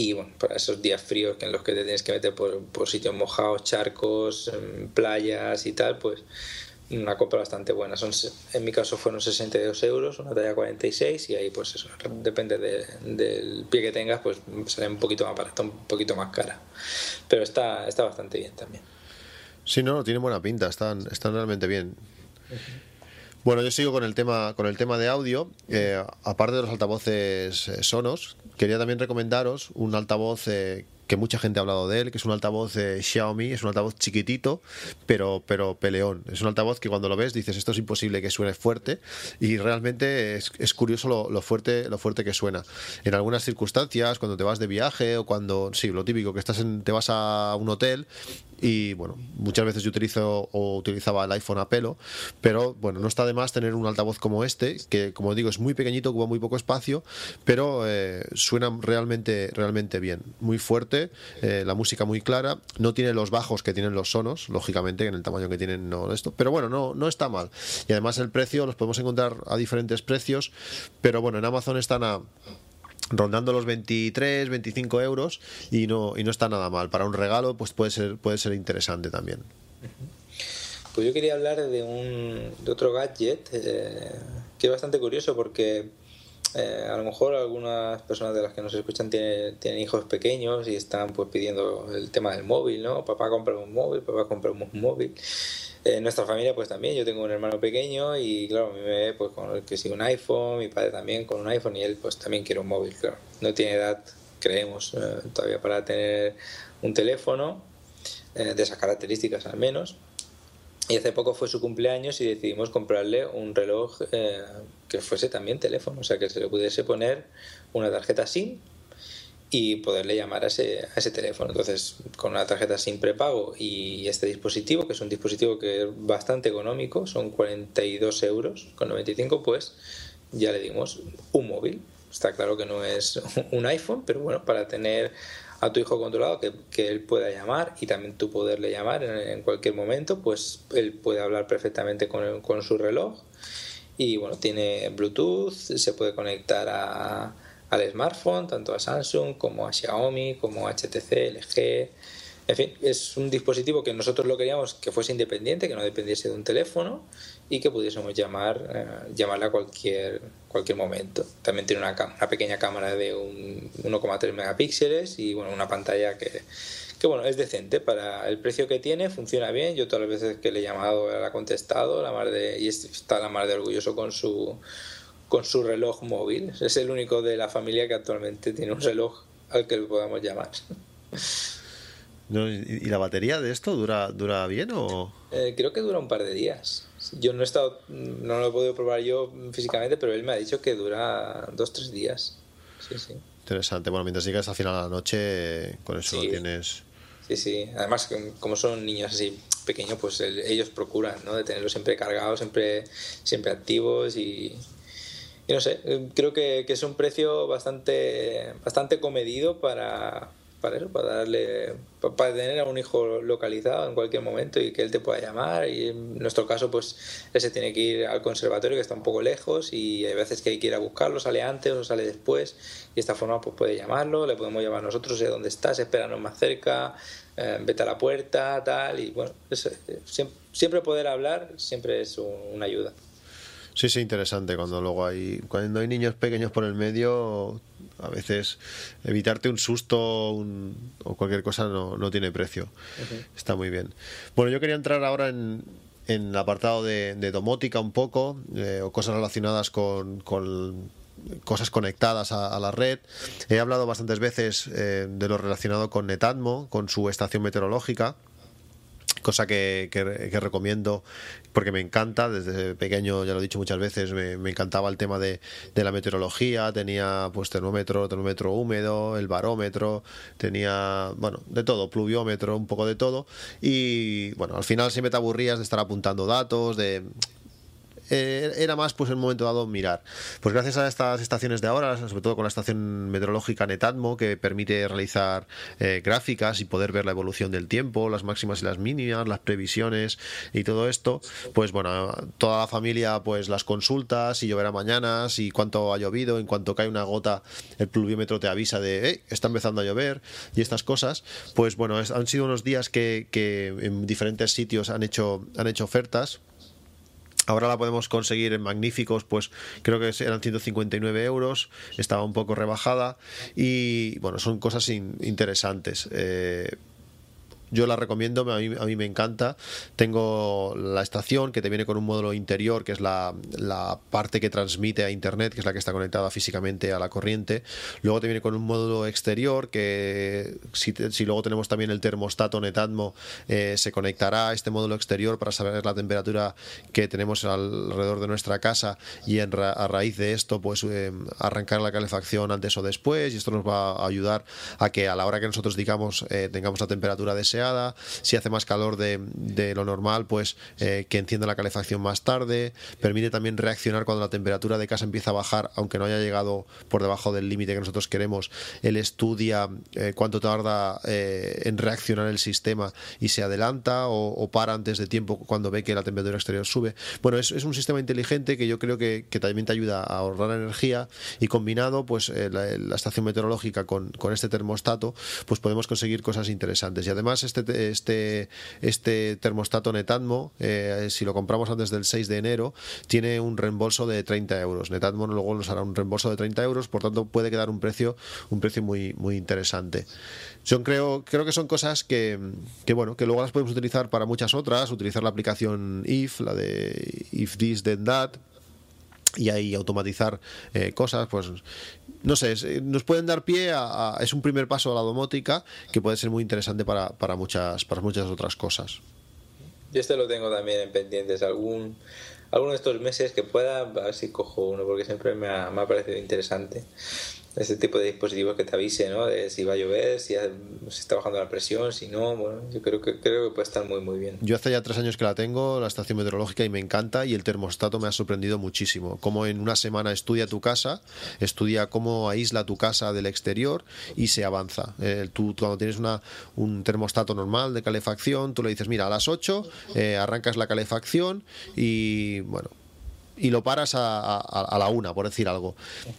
y bueno, para esos días fríos en los que te tienes que meter por, por sitios mojados, charcos, playas y tal, pues una compra bastante buena. Son, en mi caso fueron 62 euros, una talla 46 y ahí pues eso, depende del pie que tengas, pues sale un poquito más barata, un poquito más cara. Pero está, está bastante bien también. Sí, no, tiene buena pinta, están, están realmente bien. Bueno, yo sigo con el tema, con el tema de audio. Eh, aparte de los altavoces eh, sonos, quería también recomendaros un altavoz eh, que mucha gente ha hablado de él, que es un altavoz de Xiaomi, es un altavoz chiquitito, pero, pero peleón. Es un altavoz que cuando lo ves dices esto es imposible que suene fuerte y realmente es, curioso lo, fuerte, lo fuerte que suena. En algunas circunstancias, cuando te vas de viaje o cuando, sí, lo típico, que estás en, te vas a un hotel y bueno, muchas veces yo utilizo o utilizaba el iPhone a pelo, pero bueno, no está de más tener un altavoz como este, que como digo es muy pequeñito, ocupa muy poco espacio, pero eh, suena realmente, realmente bien, muy fuerte, eh, la música muy clara, no tiene los bajos que tienen los sonos, lógicamente, en el tamaño que tienen no esto, pero bueno, no, no está mal. Y además el precio los podemos encontrar a diferentes precios, pero bueno, en Amazon están rondando los 23, 25 euros y no, y no está nada mal. Para un regalo pues puede ser, puede ser interesante también. Pues yo quería hablar de, un, de otro gadget eh, que es bastante curioso porque eh, a lo mejor algunas personas de las que nos escuchan tienen, tienen, hijos pequeños y están pues pidiendo el tema del móvil, ¿no? Papá compra un móvil, papá compra un móvil. En nuestra familia pues también, yo tengo un hermano pequeño y claro, me ve pues con el que sigue un iPhone, mi padre también con un iPhone y él pues también quiere un móvil, claro. No tiene edad, creemos, eh, todavía para tener un teléfono eh, de esas características al menos. Y hace poco fue su cumpleaños y decidimos comprarle un reloj eh, que fuese también teléfono, o sea que se le pudiese poner una tarjeta SIM y poderle llamar a ese, a ese teléfono. Entonces, con una tarjeta sin prepago y este dispositivo, que es un dispositivo que es bastante económico, son 42 euros con 95, pues ya le dimos un móvil. Está claro que no es un iPhone, pero bueno, para tener a tu hijo controlado, que, que él pueda llamar y también tú poderle llamar en, cualquier momento, pues él puede hablar perfectamente con, con su reloj. Y bueno, tiene Bluetooth, se puede conectar a, al smartphone, tanto a Samsung como a Xiaomi, como a HTC, LG. En fin, es un dispositivo que nosotros lo queríamos que fuese independiente, que no dependiese de un teléfono y que pudiésemos llamar, eh, llamarla a cualquier, cualquier momento. También tiene una, una pequeña cámara de 1,3 megapíxeles y bueno, una pantalla que, que bueno, es decente para el precio que tiene, funciona bien. Yo todas las veces que le he llamado la ha contestado, la mar de, y está la mar de orgulloso con su con su reloj móvil. Es el único de la familia que actualmente tiene un reloj al que le podamos llamar. ¿Y la batería de esto dura, dura bien o...? Eh, creo que dura un par de días. Yo no he estado, no lo he podido probar yo físicamente, pero él me ha dicho que dura dos, tres días. Sí, sí. Interesante. Bueno, mientras llegas al final de la noche, con eso lo tienes... Sí, sí. Además, como son niños así pequeños, pues ellos procuran, ¿no? De tenerlos siempre cargados, siempre, siempre activos y, y no sé, creo que, es un precio bastante, bastante comedido para, para eso, para darle, para tener a un hijo localizado en cualquier momento y que él te pueda llamar. Y en nuestro caso, pues él se tiene que ir al conservatorio que está un poco lejos y hay veces que hay que ir a buscarlo, sale antes o sale después. Y de esta forma, pues puede llamarlo, le podemos llamar nosotros, sé dónde estás, espéranos más cerca, eh, vete a la puerta, tal. Y bueno, eh, siempre, poder hablar siempre es una ayuda. Sí, sí, interesante. Cuando luego hay, cuando hay niños pequeños por el medio, a veces evitarte un susto o cualquier cosa no, no tiene precio. Está muy bien. Bueno, yo quería entrar ahora en, en el apartado de, domótica un poco, eh, o cosas relacionadas con, cosas conectadas a, la red. He hablado bastantes veces eh, de lo relacionado con Netatmo, con su estación meteorológica cosa que, recomiendo porque me encanta, desde pequeño, ya lo he dicho muchas veces, me, encantaba el tema de, de, la meteorología, tenía pues termómetro, termómetro húmedo, el barómetro, tenía, bueno, de todo, pluviómetro, un poco de todo, y bueno, al final siempre te aburrías de estar apuntando datos, de eh, era más pues en momento dado mirar. Pues gracias a estas estaciones de ahora, sobre todo con la estación meteorológica Netatmo, que permite realizar eh, gráficas y poder ver la evolución del tiempo, las máximas y las mínimas, las previsiones y todo esto, pues bueno, toda la familia pues las consulta, si lloverá mañana, si cuánto ha llovido, en cuanto cae una gota, el pluviómetro te avisa de, está empezando a llover y estas cosas, pues bueno, han sido unos días que, que en diferentes sitios han hecho, han hecho ofertas Ahora la podemos conseguir en magníficos, pues creo que eran 159 euros, estaba un poco rebajada y bueno, son cosas interesantes. Eh, yo la recomiendo, a mí, a mí, me encanta. Tengo la estación que te viene con un módulo interior, que es la, parte que transmite a Internet, que es la que está conectada físicamente a la corriente. Luego te viene con un módulo exterior, que si, luego tenemos también el termostato Netatmo, eh, se conectará a este módulo exterior para saber la temperatura que tenemos alrededor de nuestra casa y a raíz de esto, pues eh, arrancar la calefacción antes o después. Y esto nos va a ayudar a que a la hora que nosotros digamos eh, tengamos la temperatura deseada si hace más calor de, lo normal, pues eh, que encienda la calefacción más tarde, permite también reaccionar cuando la temperatura de casa empieza a bajar, aunque no haya llegado por debajo del límite que nosotros queremos, él estudia eh, cuánto tarda eh, en reaccionar el sistema y se adelanta o, para antes de tiempo cuando ve que la temperatura exterior sube. Bueno, es, un sistema inteligente que yo creo que, también te ayuda a ahorrar energía y combinado pues la, estación meteorológica con, con este termostato, pues podemos conseguir cosas interesantes. Y además este, este, este termostato Netatmo, eh, si lo compramos antes del 6 de enero, tiene un reembolso de 30 euros. Netatmo luego nos hará un reembolso de 30 euros, por tanto puede quedar un precio, un precio muy, muy interesante. Yo creo, creo que son cosas que, que, bueno, que luego las podemos utilizar para muchas otras, utilizar la aplicación IF, la de If This Then That, y ahí automatizar eh, cosas, pues no sé, eh, nos pueden dar pie a, es un primer paso a la domótica que puede ser muy interesante para, para muchas para muchas otras cosas. Yo este lo tengo también en pendientes, algún alguno de estos meses que pueda, a ver si cojo uno, porque siempre me ha, me ha parecido interesante ese tipo de dispositivos que te avise, ¿no? De si va a llover, si, está bajando la presión, si no, bueno, yo creo que creo que puede estar muy muy bien. Yo hace ya tres años que la tengo, la estación meteorológica, y me encanta, y el termostato me ha sorprendido muchísimo. Como en una semana estudia tu casa, estudia cómo aísla tu casa del exterior y se avanza. Eh, tú cuando tienes una, un termostato normal de calefacción, tú le dices, mira, a las 8 eh, arrancas la calefacción y bueno, y lo paras a, la una, por decir algo.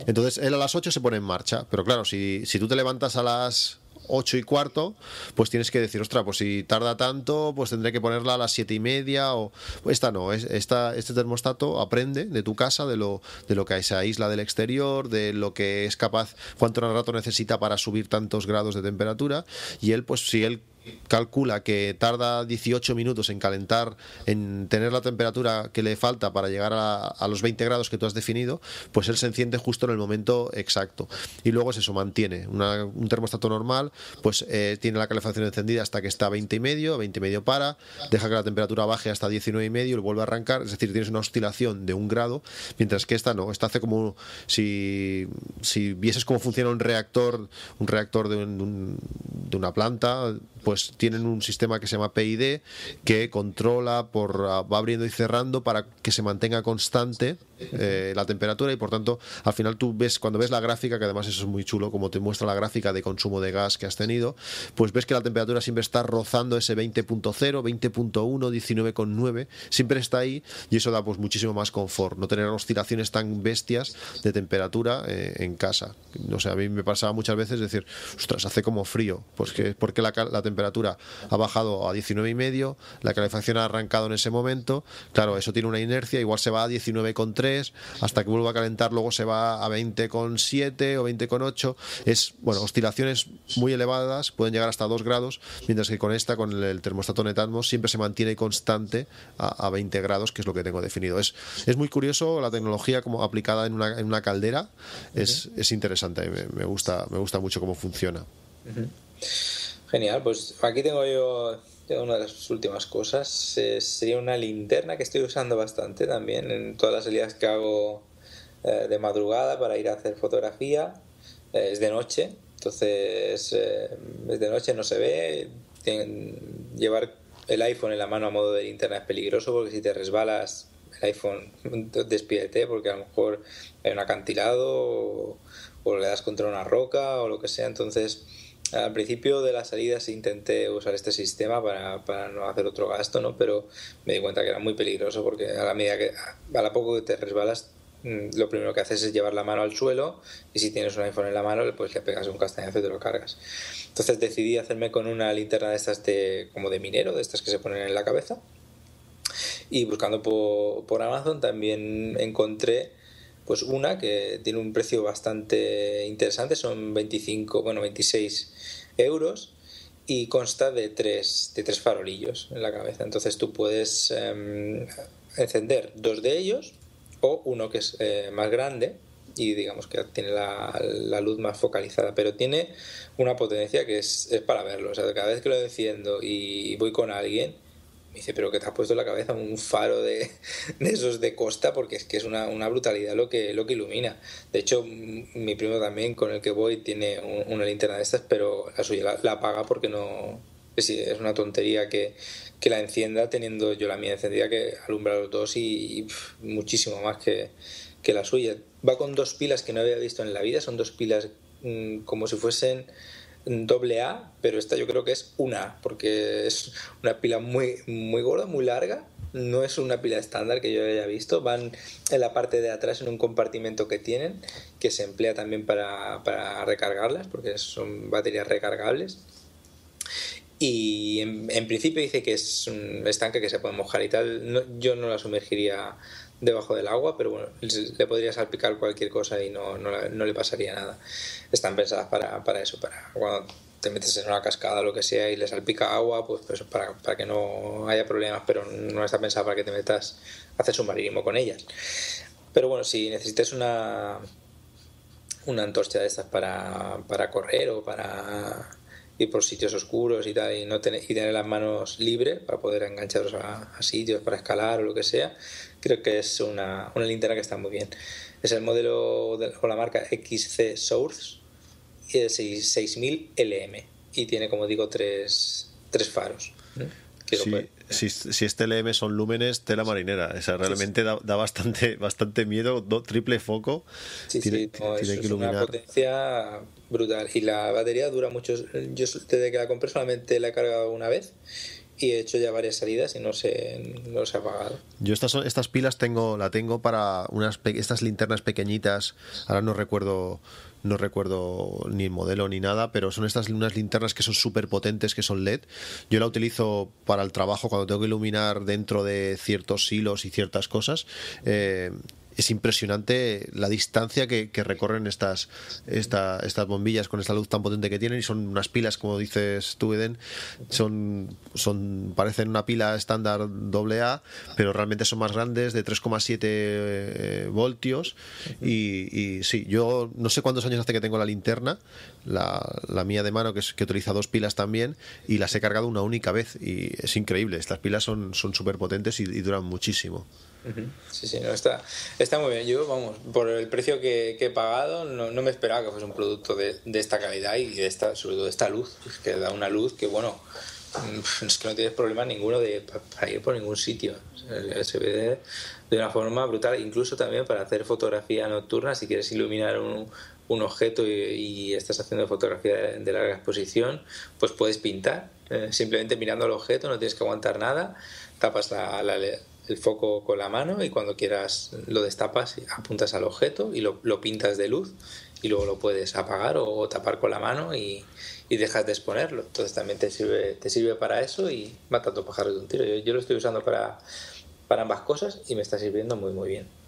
Entonces él a las 8 se pone en marcha. Pero claro, si, si tú te levantas a las 8 y cuarto, pues tienes que decir, ostras, pues si tarda tanto, pues tendré que ponerla a las siete y media o esta no, esta, este termostato aprende de tu casa, de lo, de lo que se aísla del exterior, de lo que es capaz, cuánto rato necesita para subir tantos grados de temperatura y él, pues si él calcula que tarda 18 minutos en calentar, en tener la temperatura que le falta para llegar a, los 20 grados que tú has definido, pues él se enciende justo en el momento exacto. Y luego es eso, mantiene un termostato normal, pues eh, tiene la calefacción encendida hasta que está a 20 y medio, 20 y medio para, deja que la temperatura baje hasta 19 y medio y vuelve a arrancar, es decir, tienes una oscilación de un grado, mientras que esta no, esta hace como si, si vieses cómo funciona un reactor, un reactor de, de una planta, pues tienen un sistema que se llama PID que controla por ah, va abriendo y cerrando para que se mantenga constante eh, la temperatura y por tanto al final tú ves cuando ves la gráfica que además eso es muy chulo como te muestra la gráfica de consumo de gas que has tenido pues ves que la temperatura siempre está rozando ese 20.0 20.1 19.9 siempre está ahí y eso da pues muchísimo más confort no tener oscilaciones tan bestias de temperatura eh, en casa. No sé a mí me pasaba muchas veces decir ostras hace como frío pues que porque la, la temperatura ha bajado a 19 y medio la calefacción ha arrancado en ese momento claro eso tiene una inercia igual se va a 19.3 hasta que vuelva a calentar, luego se va a 20,7 o 20,8. Es, bueno, oscilaciones muy elevadas, pueden llegar hasta 2 grados, mientras que con esta, con el, termostato Netatmos, siempre se mantiene constante a, 20 grados, que es lo que tengo definido. Es, es muy curioso la tecnología como aplicada en una, en una caldera, es, es interesante, me, me, gusta, me gusta mucho cómo funciona. Genial, pues aquí tengo yo una de las últimas cosas sería una linterna que estoy usando bastante también en todas las salidas que hago eh, de madrugada para ir a hacer fotografía. Eh, es de noche, entonces eh, es de noche, no se ve. llevar el iPhone en la mano a modo de linterna es peligroso porque si te resbalas el iPhone despídete porque a lo mejor hay un acantilado o, o le das contra una roca o lo que sea. Entonces, al principio de la salida sí intenté usar este sistema para, para, no hacer otro gasto, ¿no? Pero me di cuenta que era muy peligroso porque a la medida que a la poco que te resbalas mm, lo primero que haces es llevar la mano al suelo y si tienes un iPhone en la mano pues le pegas un castañazo y te lo cargas. Entonces decidí hacerme con una linterna de estas de, como de minero, de estas que se ponen en la cabeza. Y buscando por, por Amazon también encontré pues una que tiene un precio bastante interesante, son 25, bueno, 26 euros y consta de tres, de tres farolillos en la cabeza. Entonces tú puedes em, encender dos de ellos o uno que es eh, más grande y digamos que tiene la, la, luz más focalizada, pero tiene una potencia que es, es para verlo. O sea, cada vez que lo enciendo y voy con alguien, me dice, pero que te has puesto en la cabeza un faro de, esos de costa porque es que es una, brutalidad lo que, lo que ilumina. De hecho, mi primo también con el que voy tiene un, una linterna de estas, pero la suya la, apaga porque no... Es, una tontería que, que, la encienda teniendo yo la mía encendida que alumbra los dos y, y muchísimo más que, que, la suya. Va con dos pilas que no había visto en la vida, son dos pilas mmm, como si fuesen doble A, pero esta yo creo que es una A, porque es una pila muy, muy gorda, muy larga. No es una pila estándar que yo haya visto. Van en la parte de atrás en un compartimento que tienen, que se emplea también para, para recargarlas, porque son baterías recargables. Y en, principio dice que es un estanque que se puede mojar y tal. Yo no la sumergiría debajo del agua, pero bueno, le podría salpicar cualquier cosa y no, no, le pasaría nada. Están pensadas para, para, eso, para cuando te metes en una cascada o lo que sea y le salpica agua, pues, pues para, para, que no haya problemas, pero no está pensada para que te metas a hacer submarinismo con ellas. Pero bueno, si necesitas una, una antorcha de estas para, para correr o para ir por sitios oscuros y tal y no tener, y tener las manos libres para poder engancharos a, sitios para escalar o lo que sea creo que es una, una linterna que está muy bien es el modelo de, con la marca XC Source y es 6000 LM y tiene como digo tres, tres faros Sí, si, si, este LM son lúmenes, tela marinera. O sea, realmente sí, sí. Da, da, bastante, bastante miedo. Do, triple foco. Sí, tiene, sí, no, tiene que es una potencia brutal. Y la batería dura mucho. Yo desde que la compré solamente la he cargado una vez y he hecho ya varias salidas y no se, no se ha apagado. Yo estas, estas pilas tengo, la tengo para unas estas linternas pequeñitas, ahora no recuerdo no recuerdo ni el modelo ni nada, pero son estas unas linternas que son súper potentes, que son LED. Yo la utilizo para el trabajo cuando tengo que iluminar dentro de ciertos hilos y ciertas cosas. Eh, es impresionante la distancia que, recorren estas, esta, estas bombillas con esta luz tan potente que tienen y son unas pilas, como dices tú, Eden, son, son parecen una pila estándar AA, pero realmente son más grandes, de 3,7 eh, voltios. Y, y, sí, yo no sé cuántos años hace que tengo la linterna, la, mía de mano, que, es, que utiliza dos pilas también, y las he cargado una única vez y es increíble, estas pilas son súper potentes y duran muchísimo. Sí, sí, no, está, está muy bien. Yo, vamos, por el precio que, he pagado, no, no, me esperaba que fuese un producto de, de, esta calidad y de esta, sobre todo de esta luz, que da una luz que, bueno, es que no tienes problema ninguno de, para ir por ningún sitio. Se ve de una forma brutal, incluso también para hacer fotografía nocturna, si quieres iluminar un, un objeto y, estás haciendo fotografía de, larga exposición, pues puedes pintar. Eh, simplemente mirando al objeto, no tienes que aguantar nada, tapas la, la, el foco con la mano y cuando quieras lo destapas, apuntas al objeto y lo, lo pintas de luz y luego lo puedes apagar o, tapar con la mano y, y, dejas de exponerlo. Entonces también te sirve, te sirve para eso y mata dos pájaros de un tiro. Yo, yo, lo estoy usando para, para ambas cosas y me está sirviendo muy muy bien.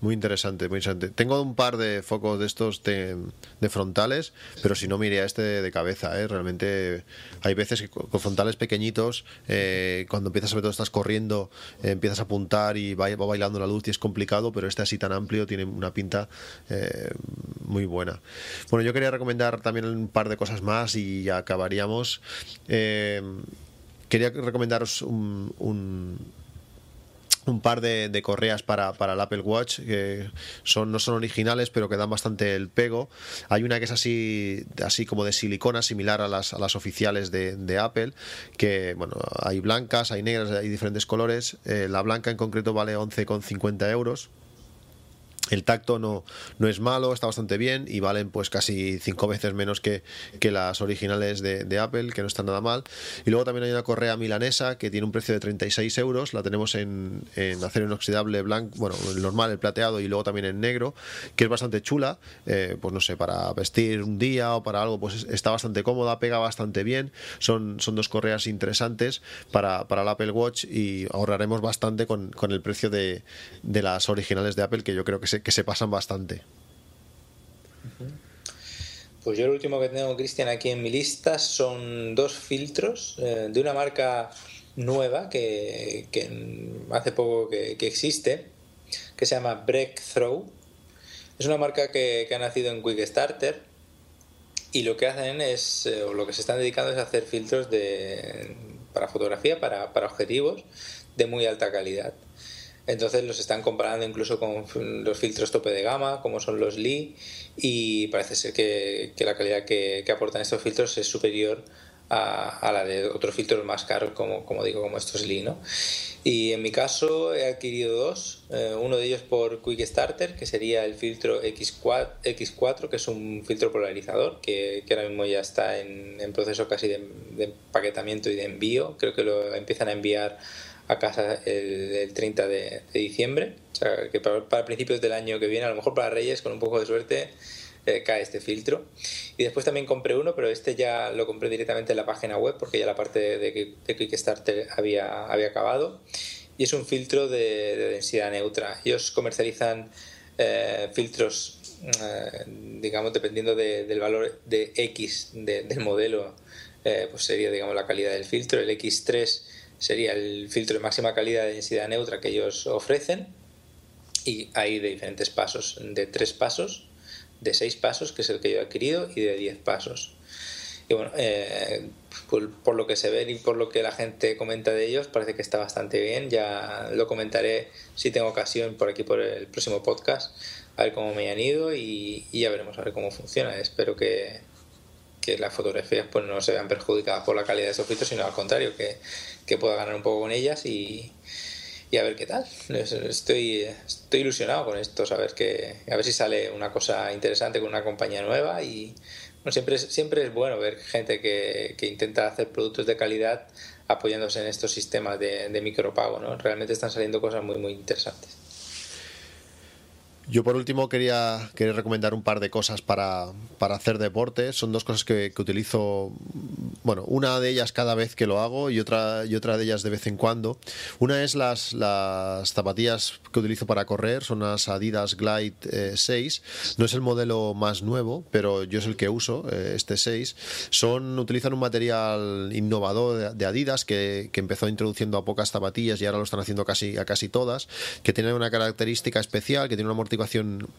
Muy interesante, muy interesante. Tengo un par de focos de estos de, frontales, pero si no miré a este de, cabeza. ¿eh? Realmente hay veces que con frontales pequeñitos, eh, cuando empiezas, sobre todo estás corriendo, eh, empiezas a apuntar y va, va, bailando la luz y es complicado, pero este así tan amplio tiene una pinta eh, muy buena. Bueno, yo quería recomendar también un par de cosas más y ya acabaríamos. Eh, quería recomendaros un, un un par de, correas para, el Apple Watch que son, no son originales pero que dan bastante el pego. Hay una que es así, así como de silicona, similar a las, a las oficiales de, Apple, que bueno, hay blancas, hay negras, hay diferentes colores. Eh, la blanca en concreto vale 11,50 euros el tacto no, no es malo, está bastante bien y valen pues casi cinco veces menos que, que las originales de, Apple, que no están nada mal. Y luego también hay una correa milanesa que tiene un precio de 36 euros, la tenemos en, en acero inoxidable blanco, bueno, el normal, el plateado y luego también en negro, que es bastante chula, eh, pues no sé, para vestir un día o para algo, pues está bastante cómoda, pega bastante bien, son, son dos correas interesantes para, para el Apple Watch y ahorraremos bastante con, con el precio de, de las originales de Apple, que yo creo que que se pasan bastante. Pues yo lo último que tengo, Cristian, aquí en mi lista son dos filtros eh, de una marca nueva que, hace poco que, existe, que se llama Breakthrough. Es una marca que, ha nacido en Quick Starter y lo que hacen es, eh, o lo que se están dedicando es hacer filtros de, para fotografía, para, para objetivos de muy alta calidad. Entonces los están comparando incluso con los filtros tope de gama, como son los Lee, y parece ser que, la calidad que, aportan estos filtros es superior a, la de otros filtros más caros, como, digo, como estos Lee. ¿no? Y en mi caso he adquirido dos, eh, uno de ellos por Quick Starter, que sería el filtro X4, X4 que es un filtro polarizador, que, ahora mismo ya está en, proceso casi de, de empaquetamiento y de envío, creo que lo empiezan a enviar a casa el, 30 de, diciembre. O sea, que para, principios del año que viene, a lo mejor para Reyes, con un poco de suerte, eh, cae este filtro. Y después también compré uno, pero este ya lo compré directamente en la página web porque ya la parte de, de Kickstarter había, había acabado. Y es un filtro de, densidad neutra. Ellos comercializan eh, filtros, eh, digamos, dependiendo del valor de X del modelo, pues sería, digamos, la calidad del filtro. El X3 sería el filtro de máxima calidad de densidad neutra que ellos ofrecen y hay de diferentes pasos, de tres pasos, de seis pasos, que es el que yo he adquirido, y de diez pasos. Y bueno, eh, por, lo que se ve y por lo que la gente comenta de ellos, parece que está bastante bien. Ya lo comentaré si tengo ocasión por aquí por el próximo podcast, a ver cómo me han ido y, y ya veremos a ver cómo funciona. Espero que, que las fotografías pues no se vean perjudicadas por la calidad de esos filtros, sino al contrario, que, que pueda ganar un poco con ellas y, y, a ver qué tal. Estoy, estoy ilusionado con esto, a ver, que, a ver si sale una cosa interesante con una compañía nueva y bueno, siempre, es, siempre es bueno ver gente que, que intenta hacer productos de calidad apoyándose en estos sistemas de, de micropago, ¿no? Realmente están saliendo cosas muy, muy interesantes. Yo por último quería, quería recomendar un par de cosas para, para hacer deporte. Son dos cosas que, que, utilizo, bueno, una de ellas cada vez que lo hago y otra, y otra de ellas de vez en cuando. Una es las, las zapatillas que utilizo para correr, son las Adidas Glide 6. Eh, no es el modelo más nuevo, pero yo es el que uso, eh, este 6. Son, utilizan un material innovador de, Adidas que, que, empezó introduciendo a pocas zapatillas y ahora lo están haciendo casi, a casi todas, que tiene una característica especial, que tiene una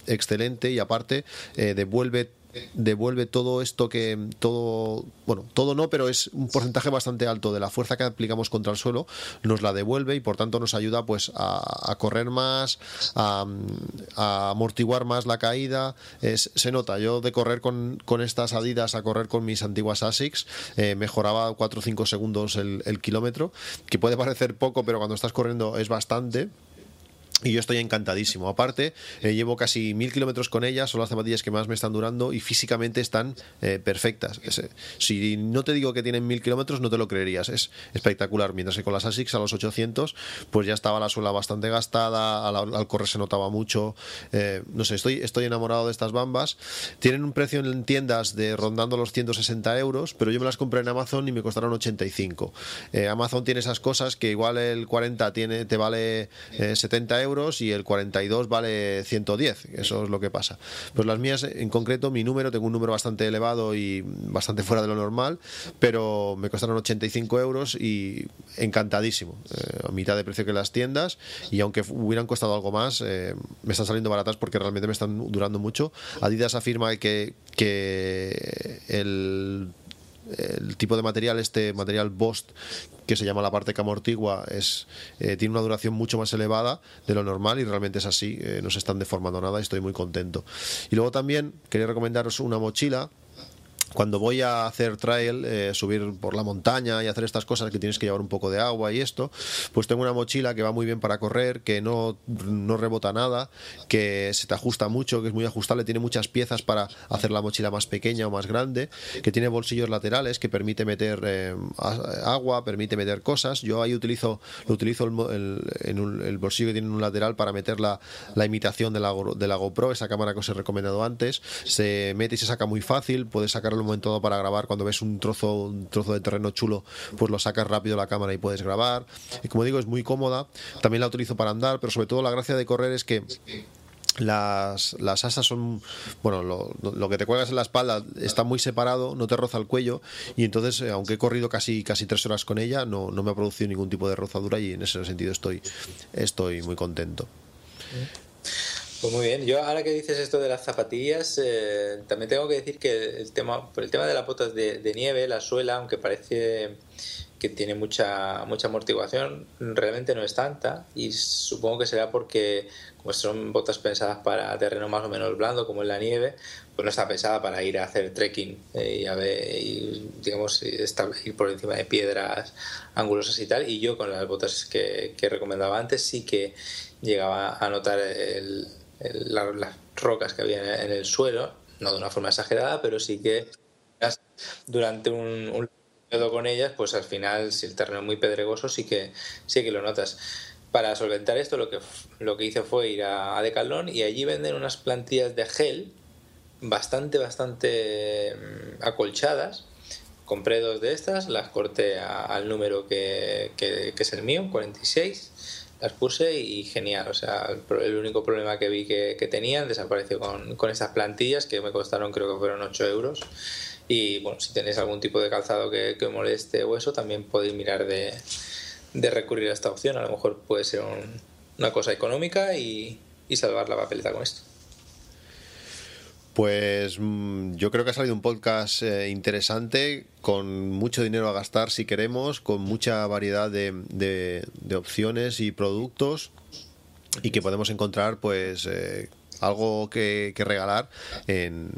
excelente y aparte eh, devuelve devuelve todo esto que todo bueno todo no pero es un porcentaje bastante alto de la fuerza que aplicamos contra el suelo nos la devuelve y por tanto nos ayuda pues a, correr más a, amortiguar más la caída. Se nota. Yo de correr con, con, estas adidas a correr con mis antiguas Asics eh, mejoraba 4 o 5 segundos el, el kilómetro que puede parecer poco pero cuando estás corriendo es bastante y yo estoy encantadísimo. Aparte, eh, llevo casi mil kilómetros con ellas, son las zapatillas que más me están durando y físicamente están eh, perfectas. Eh, si no te digo que tienen mil kilómetros, no te lo creerías. Es espectacular. Mientras que con las ASICS a los 800, pues ya estaba la suela bastante gastada, al, correr se notaba mucho. no sé, estoy, estoy enamorado de estas bambas. Tienen un precio en tiendas de rondando los 160 euros, pero yo me las compré en Amazon y me costaron 85. Amazon tiene esas cosas que igual el 40 tiene, te vale 70 euros euros y el 42 vale 110. Eso es lo que pasa. Pues las mías, en concreto, mi número, tengo un número bastante elevado y bastante fuera de lo normal, pero me costaron 85 euros y encantadísimo. Eh, a mitad de precio que las tiendas y aunque hubieran costado algo más, eh, me están saliendo baratas porque realmente me están durando mucho. Adidas afirma que, que el el tipo de material, este material Bost, que se llama la parte que amortigua, es, eh, tiene una duración mucho más elevada de lo normal y realmente es así, eh, no se están deformando nada y estoy muy contento. Y luego también quería recomendaros una mochila cuando voy a hacer trail, eh, subir por la montaña y hacer estas cosas que tienes que llevar un poco de agua y esto, pues tengo una mochila que va muy bien para correr, que no, no rebota nada, que se te ajusta mucho, que es muy ajustable, tiene muchas piezas para hacer la mochila más pequeña o más grande, que tiene bolsillos laterales que permite meter eh, agua, permite meter cosas. Yo ahí utilizo, lo utilizo el, en el bolsillo que tiene un lateral para meter la, la imitación de la, de la GoPro, esa cámara que os he recomendado antes. Se mete y se saca muy fácil, puedes momento para grabar. Cuando ves un trozo, un trozo de terreno chulo, pues lo sacas rápido la cámara y puedes grabar. Y como digo, es muy cómoda. También la utilizo para andar, pero sobre todo la gracia de correr es que las, las asas son, bueno, lo, que te cuelgas en la espalda está muy separado, no te roza el cuello y entonces, eh, aunque he corrido casi, casi tres horas con ella, no, no me ha producido ningún tipo de rozadura y en ese sentido estoy, estoy muy contento. Pues muy bien, yo ahora que dices esto de las zapatillas, eh, también tengo que decir que el tema, por el tema de las botas de, nieve, la suela, aunque parece que tiene mucha, mucha amortiguación, realmente no es tanta. Y supongo que será porque como son botas pensadas para terreno más o menos blando como en la nieve, pues no está pensada para ir a hacer trekking eh, y, a ver, y, digamos ir por encima de piedras angulosas y tal. Y yo con las botas que, que recomendaba antes sí que llegaba a notar el, las rocas que había en el suelo, no de una forma exagerada, pero sí que durante un, un con ellas, pues al final, si el terreno es muy pedregoso, sí que, sí que lo notas. Para solventar esto, lo que, lo que hice fue ir a, a Decathlon y allí venden unas plantillas de gel bastante, bastante mm, acolchadas. Compré dos de estas, las corté al número que, que, que es el mío, 46 las puse y genial. O sea, el, único problema que vi que, tenían desapareció con, con estas plantillas que me costaron creo que fueron 8 euros. Y bueno, si tenéis algún tipo de calzado que, que moleste o eso, también podéis mirar de, de recurrir a esta opción. A lo mejor puede ser una cosa económica y, y salvar la papeleta con esto. Pues mm, yo creo que ha salido un podcast eh, interesante, con mucho dinero a gastar si queremos, con mucha variedad de, de, opciones y productos y que podemos encontrar pues eh, algo que, regalar en,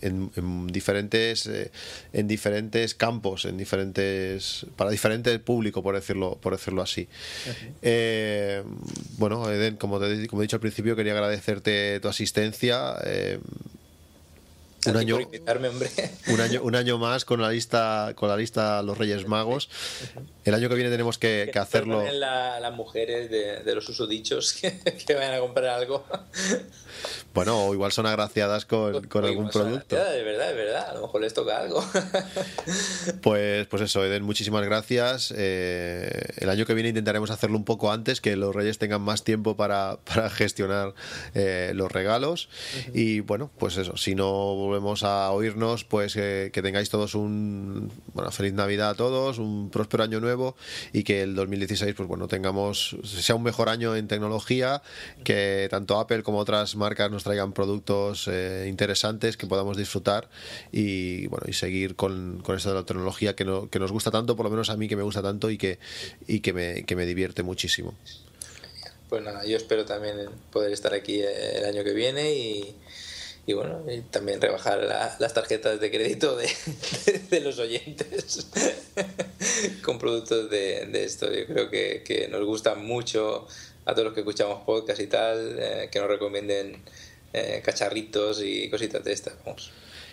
en, diferentes eh, en diferentes campos en diferentes para diferentes público por decirlo por decirlo así. Bueno Eden como, te, como he dicho al principio quería agradecerte tu asistencia un año, un año, un año más con la lista, con la lista Los Reyes Magos. El año que viene tenemos que, hacerlo. las mujeres de, los usodichos que, que vayan a comprar algo. Bueno, o igual son agraciadas con, algún producto. De verdad, de verdad. A lo mejor les toca algo. Pues, pues eso, Eden, muchísimas gracias. Eh, el año que viene intentaremos hacerlo un poco antes, que los Reyes tengan más tiempo para, gestionar eh, los regalos. Y bueno, pues eso, si no volvemos a oírnos, pues eh, que tengáis todos un bueno, feliz Navidad a todos, un próspero año nuevo y que el 2016, pues bueno, tengamos, sea un mejor año en tecnología, que tanto Apple como otras marcas nos traigan productos eh, interesantes que podamos disfrutar y bueno y seguir con, con esto de la tecnología que, no, que nos gusta tanto, por lo menos a mí que me gusta tanto y que, y que, me, que me divierte muchísimo. Pues nada, yo espero también poder estar aquí el año que viene y, y bueno, y también rebajar las tarjetas de crédito de, los oyentes con productos de, de, esto. Yo creo que, nos gusta mucho a todos los que escuchamos podcast y tal, eh, que nos recomienden eh, cacharritos y cositas de estas.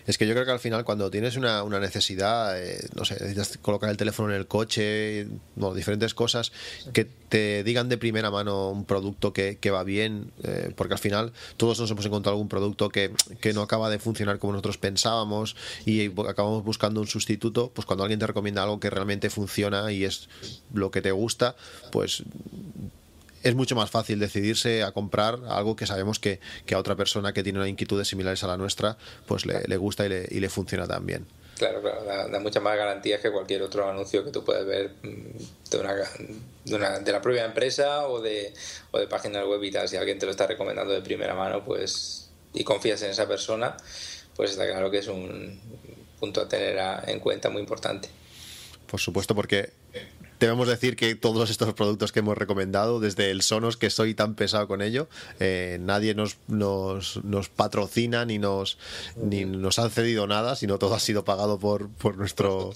Es que yo creo que al final cuando tienes una, una necesidad, eh, no sé, necesitas colocar el teléfono en el coche, no, diferentes cosas, que te digan de primera mano un producto que, que va bien, porque al final todos nos hemos encontrado algún producto que, que, no acaba de funcionar como nosotros pensábamos y acabamos buscando un sustituto, pues cuando alguien te recomienda algo que realmente funciona y es lo que te gusta, pues es mucho más fácil decidirse a comprar algo que sabemos que, a otra persona que tiene una inquietudes similares a la nuestra, pues le, gusta y le, y le funciona también. Claro, claro, da, muchas más garantías que cualquier otro anuncio que tú puedes ver mm, de, una, de, una, de la propia empresa o de, o de páginas web y tal. Si alguien te lo está recomendando de primera mano pues y confías en esa persona, pues está claro que es un punto a tener en cuenta muy importante. Por supuesto, porque debemos decir que todos estos productos que hemos recomendado, desde el Sonos, que soy tan pesado con ello, eh, nadie nos, nos, nos, patrocina ni nos, ni nos han cedido nada, sino todo ha sido pagado por, por, nuestro,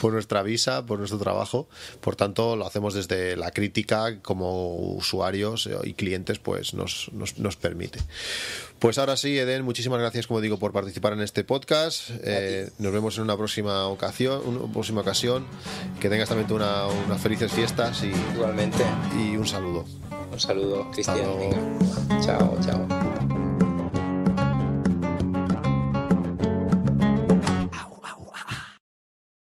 por nuestra visa, por nuestro trabajo. Por tanto, lo hacemos desde la crítica como usuarios y clientes, pues nos, nos, nos permite. Pues ahora sí, Eden, muchísimas gracias, como digo, por participar en este podcast. Eh, nos vemos en una próxima ocasión, una próxima ocasión. Que tengas también una, unas felices fiestas y igualmente y un saludo. Un saludo, Cristian. Chao, chao.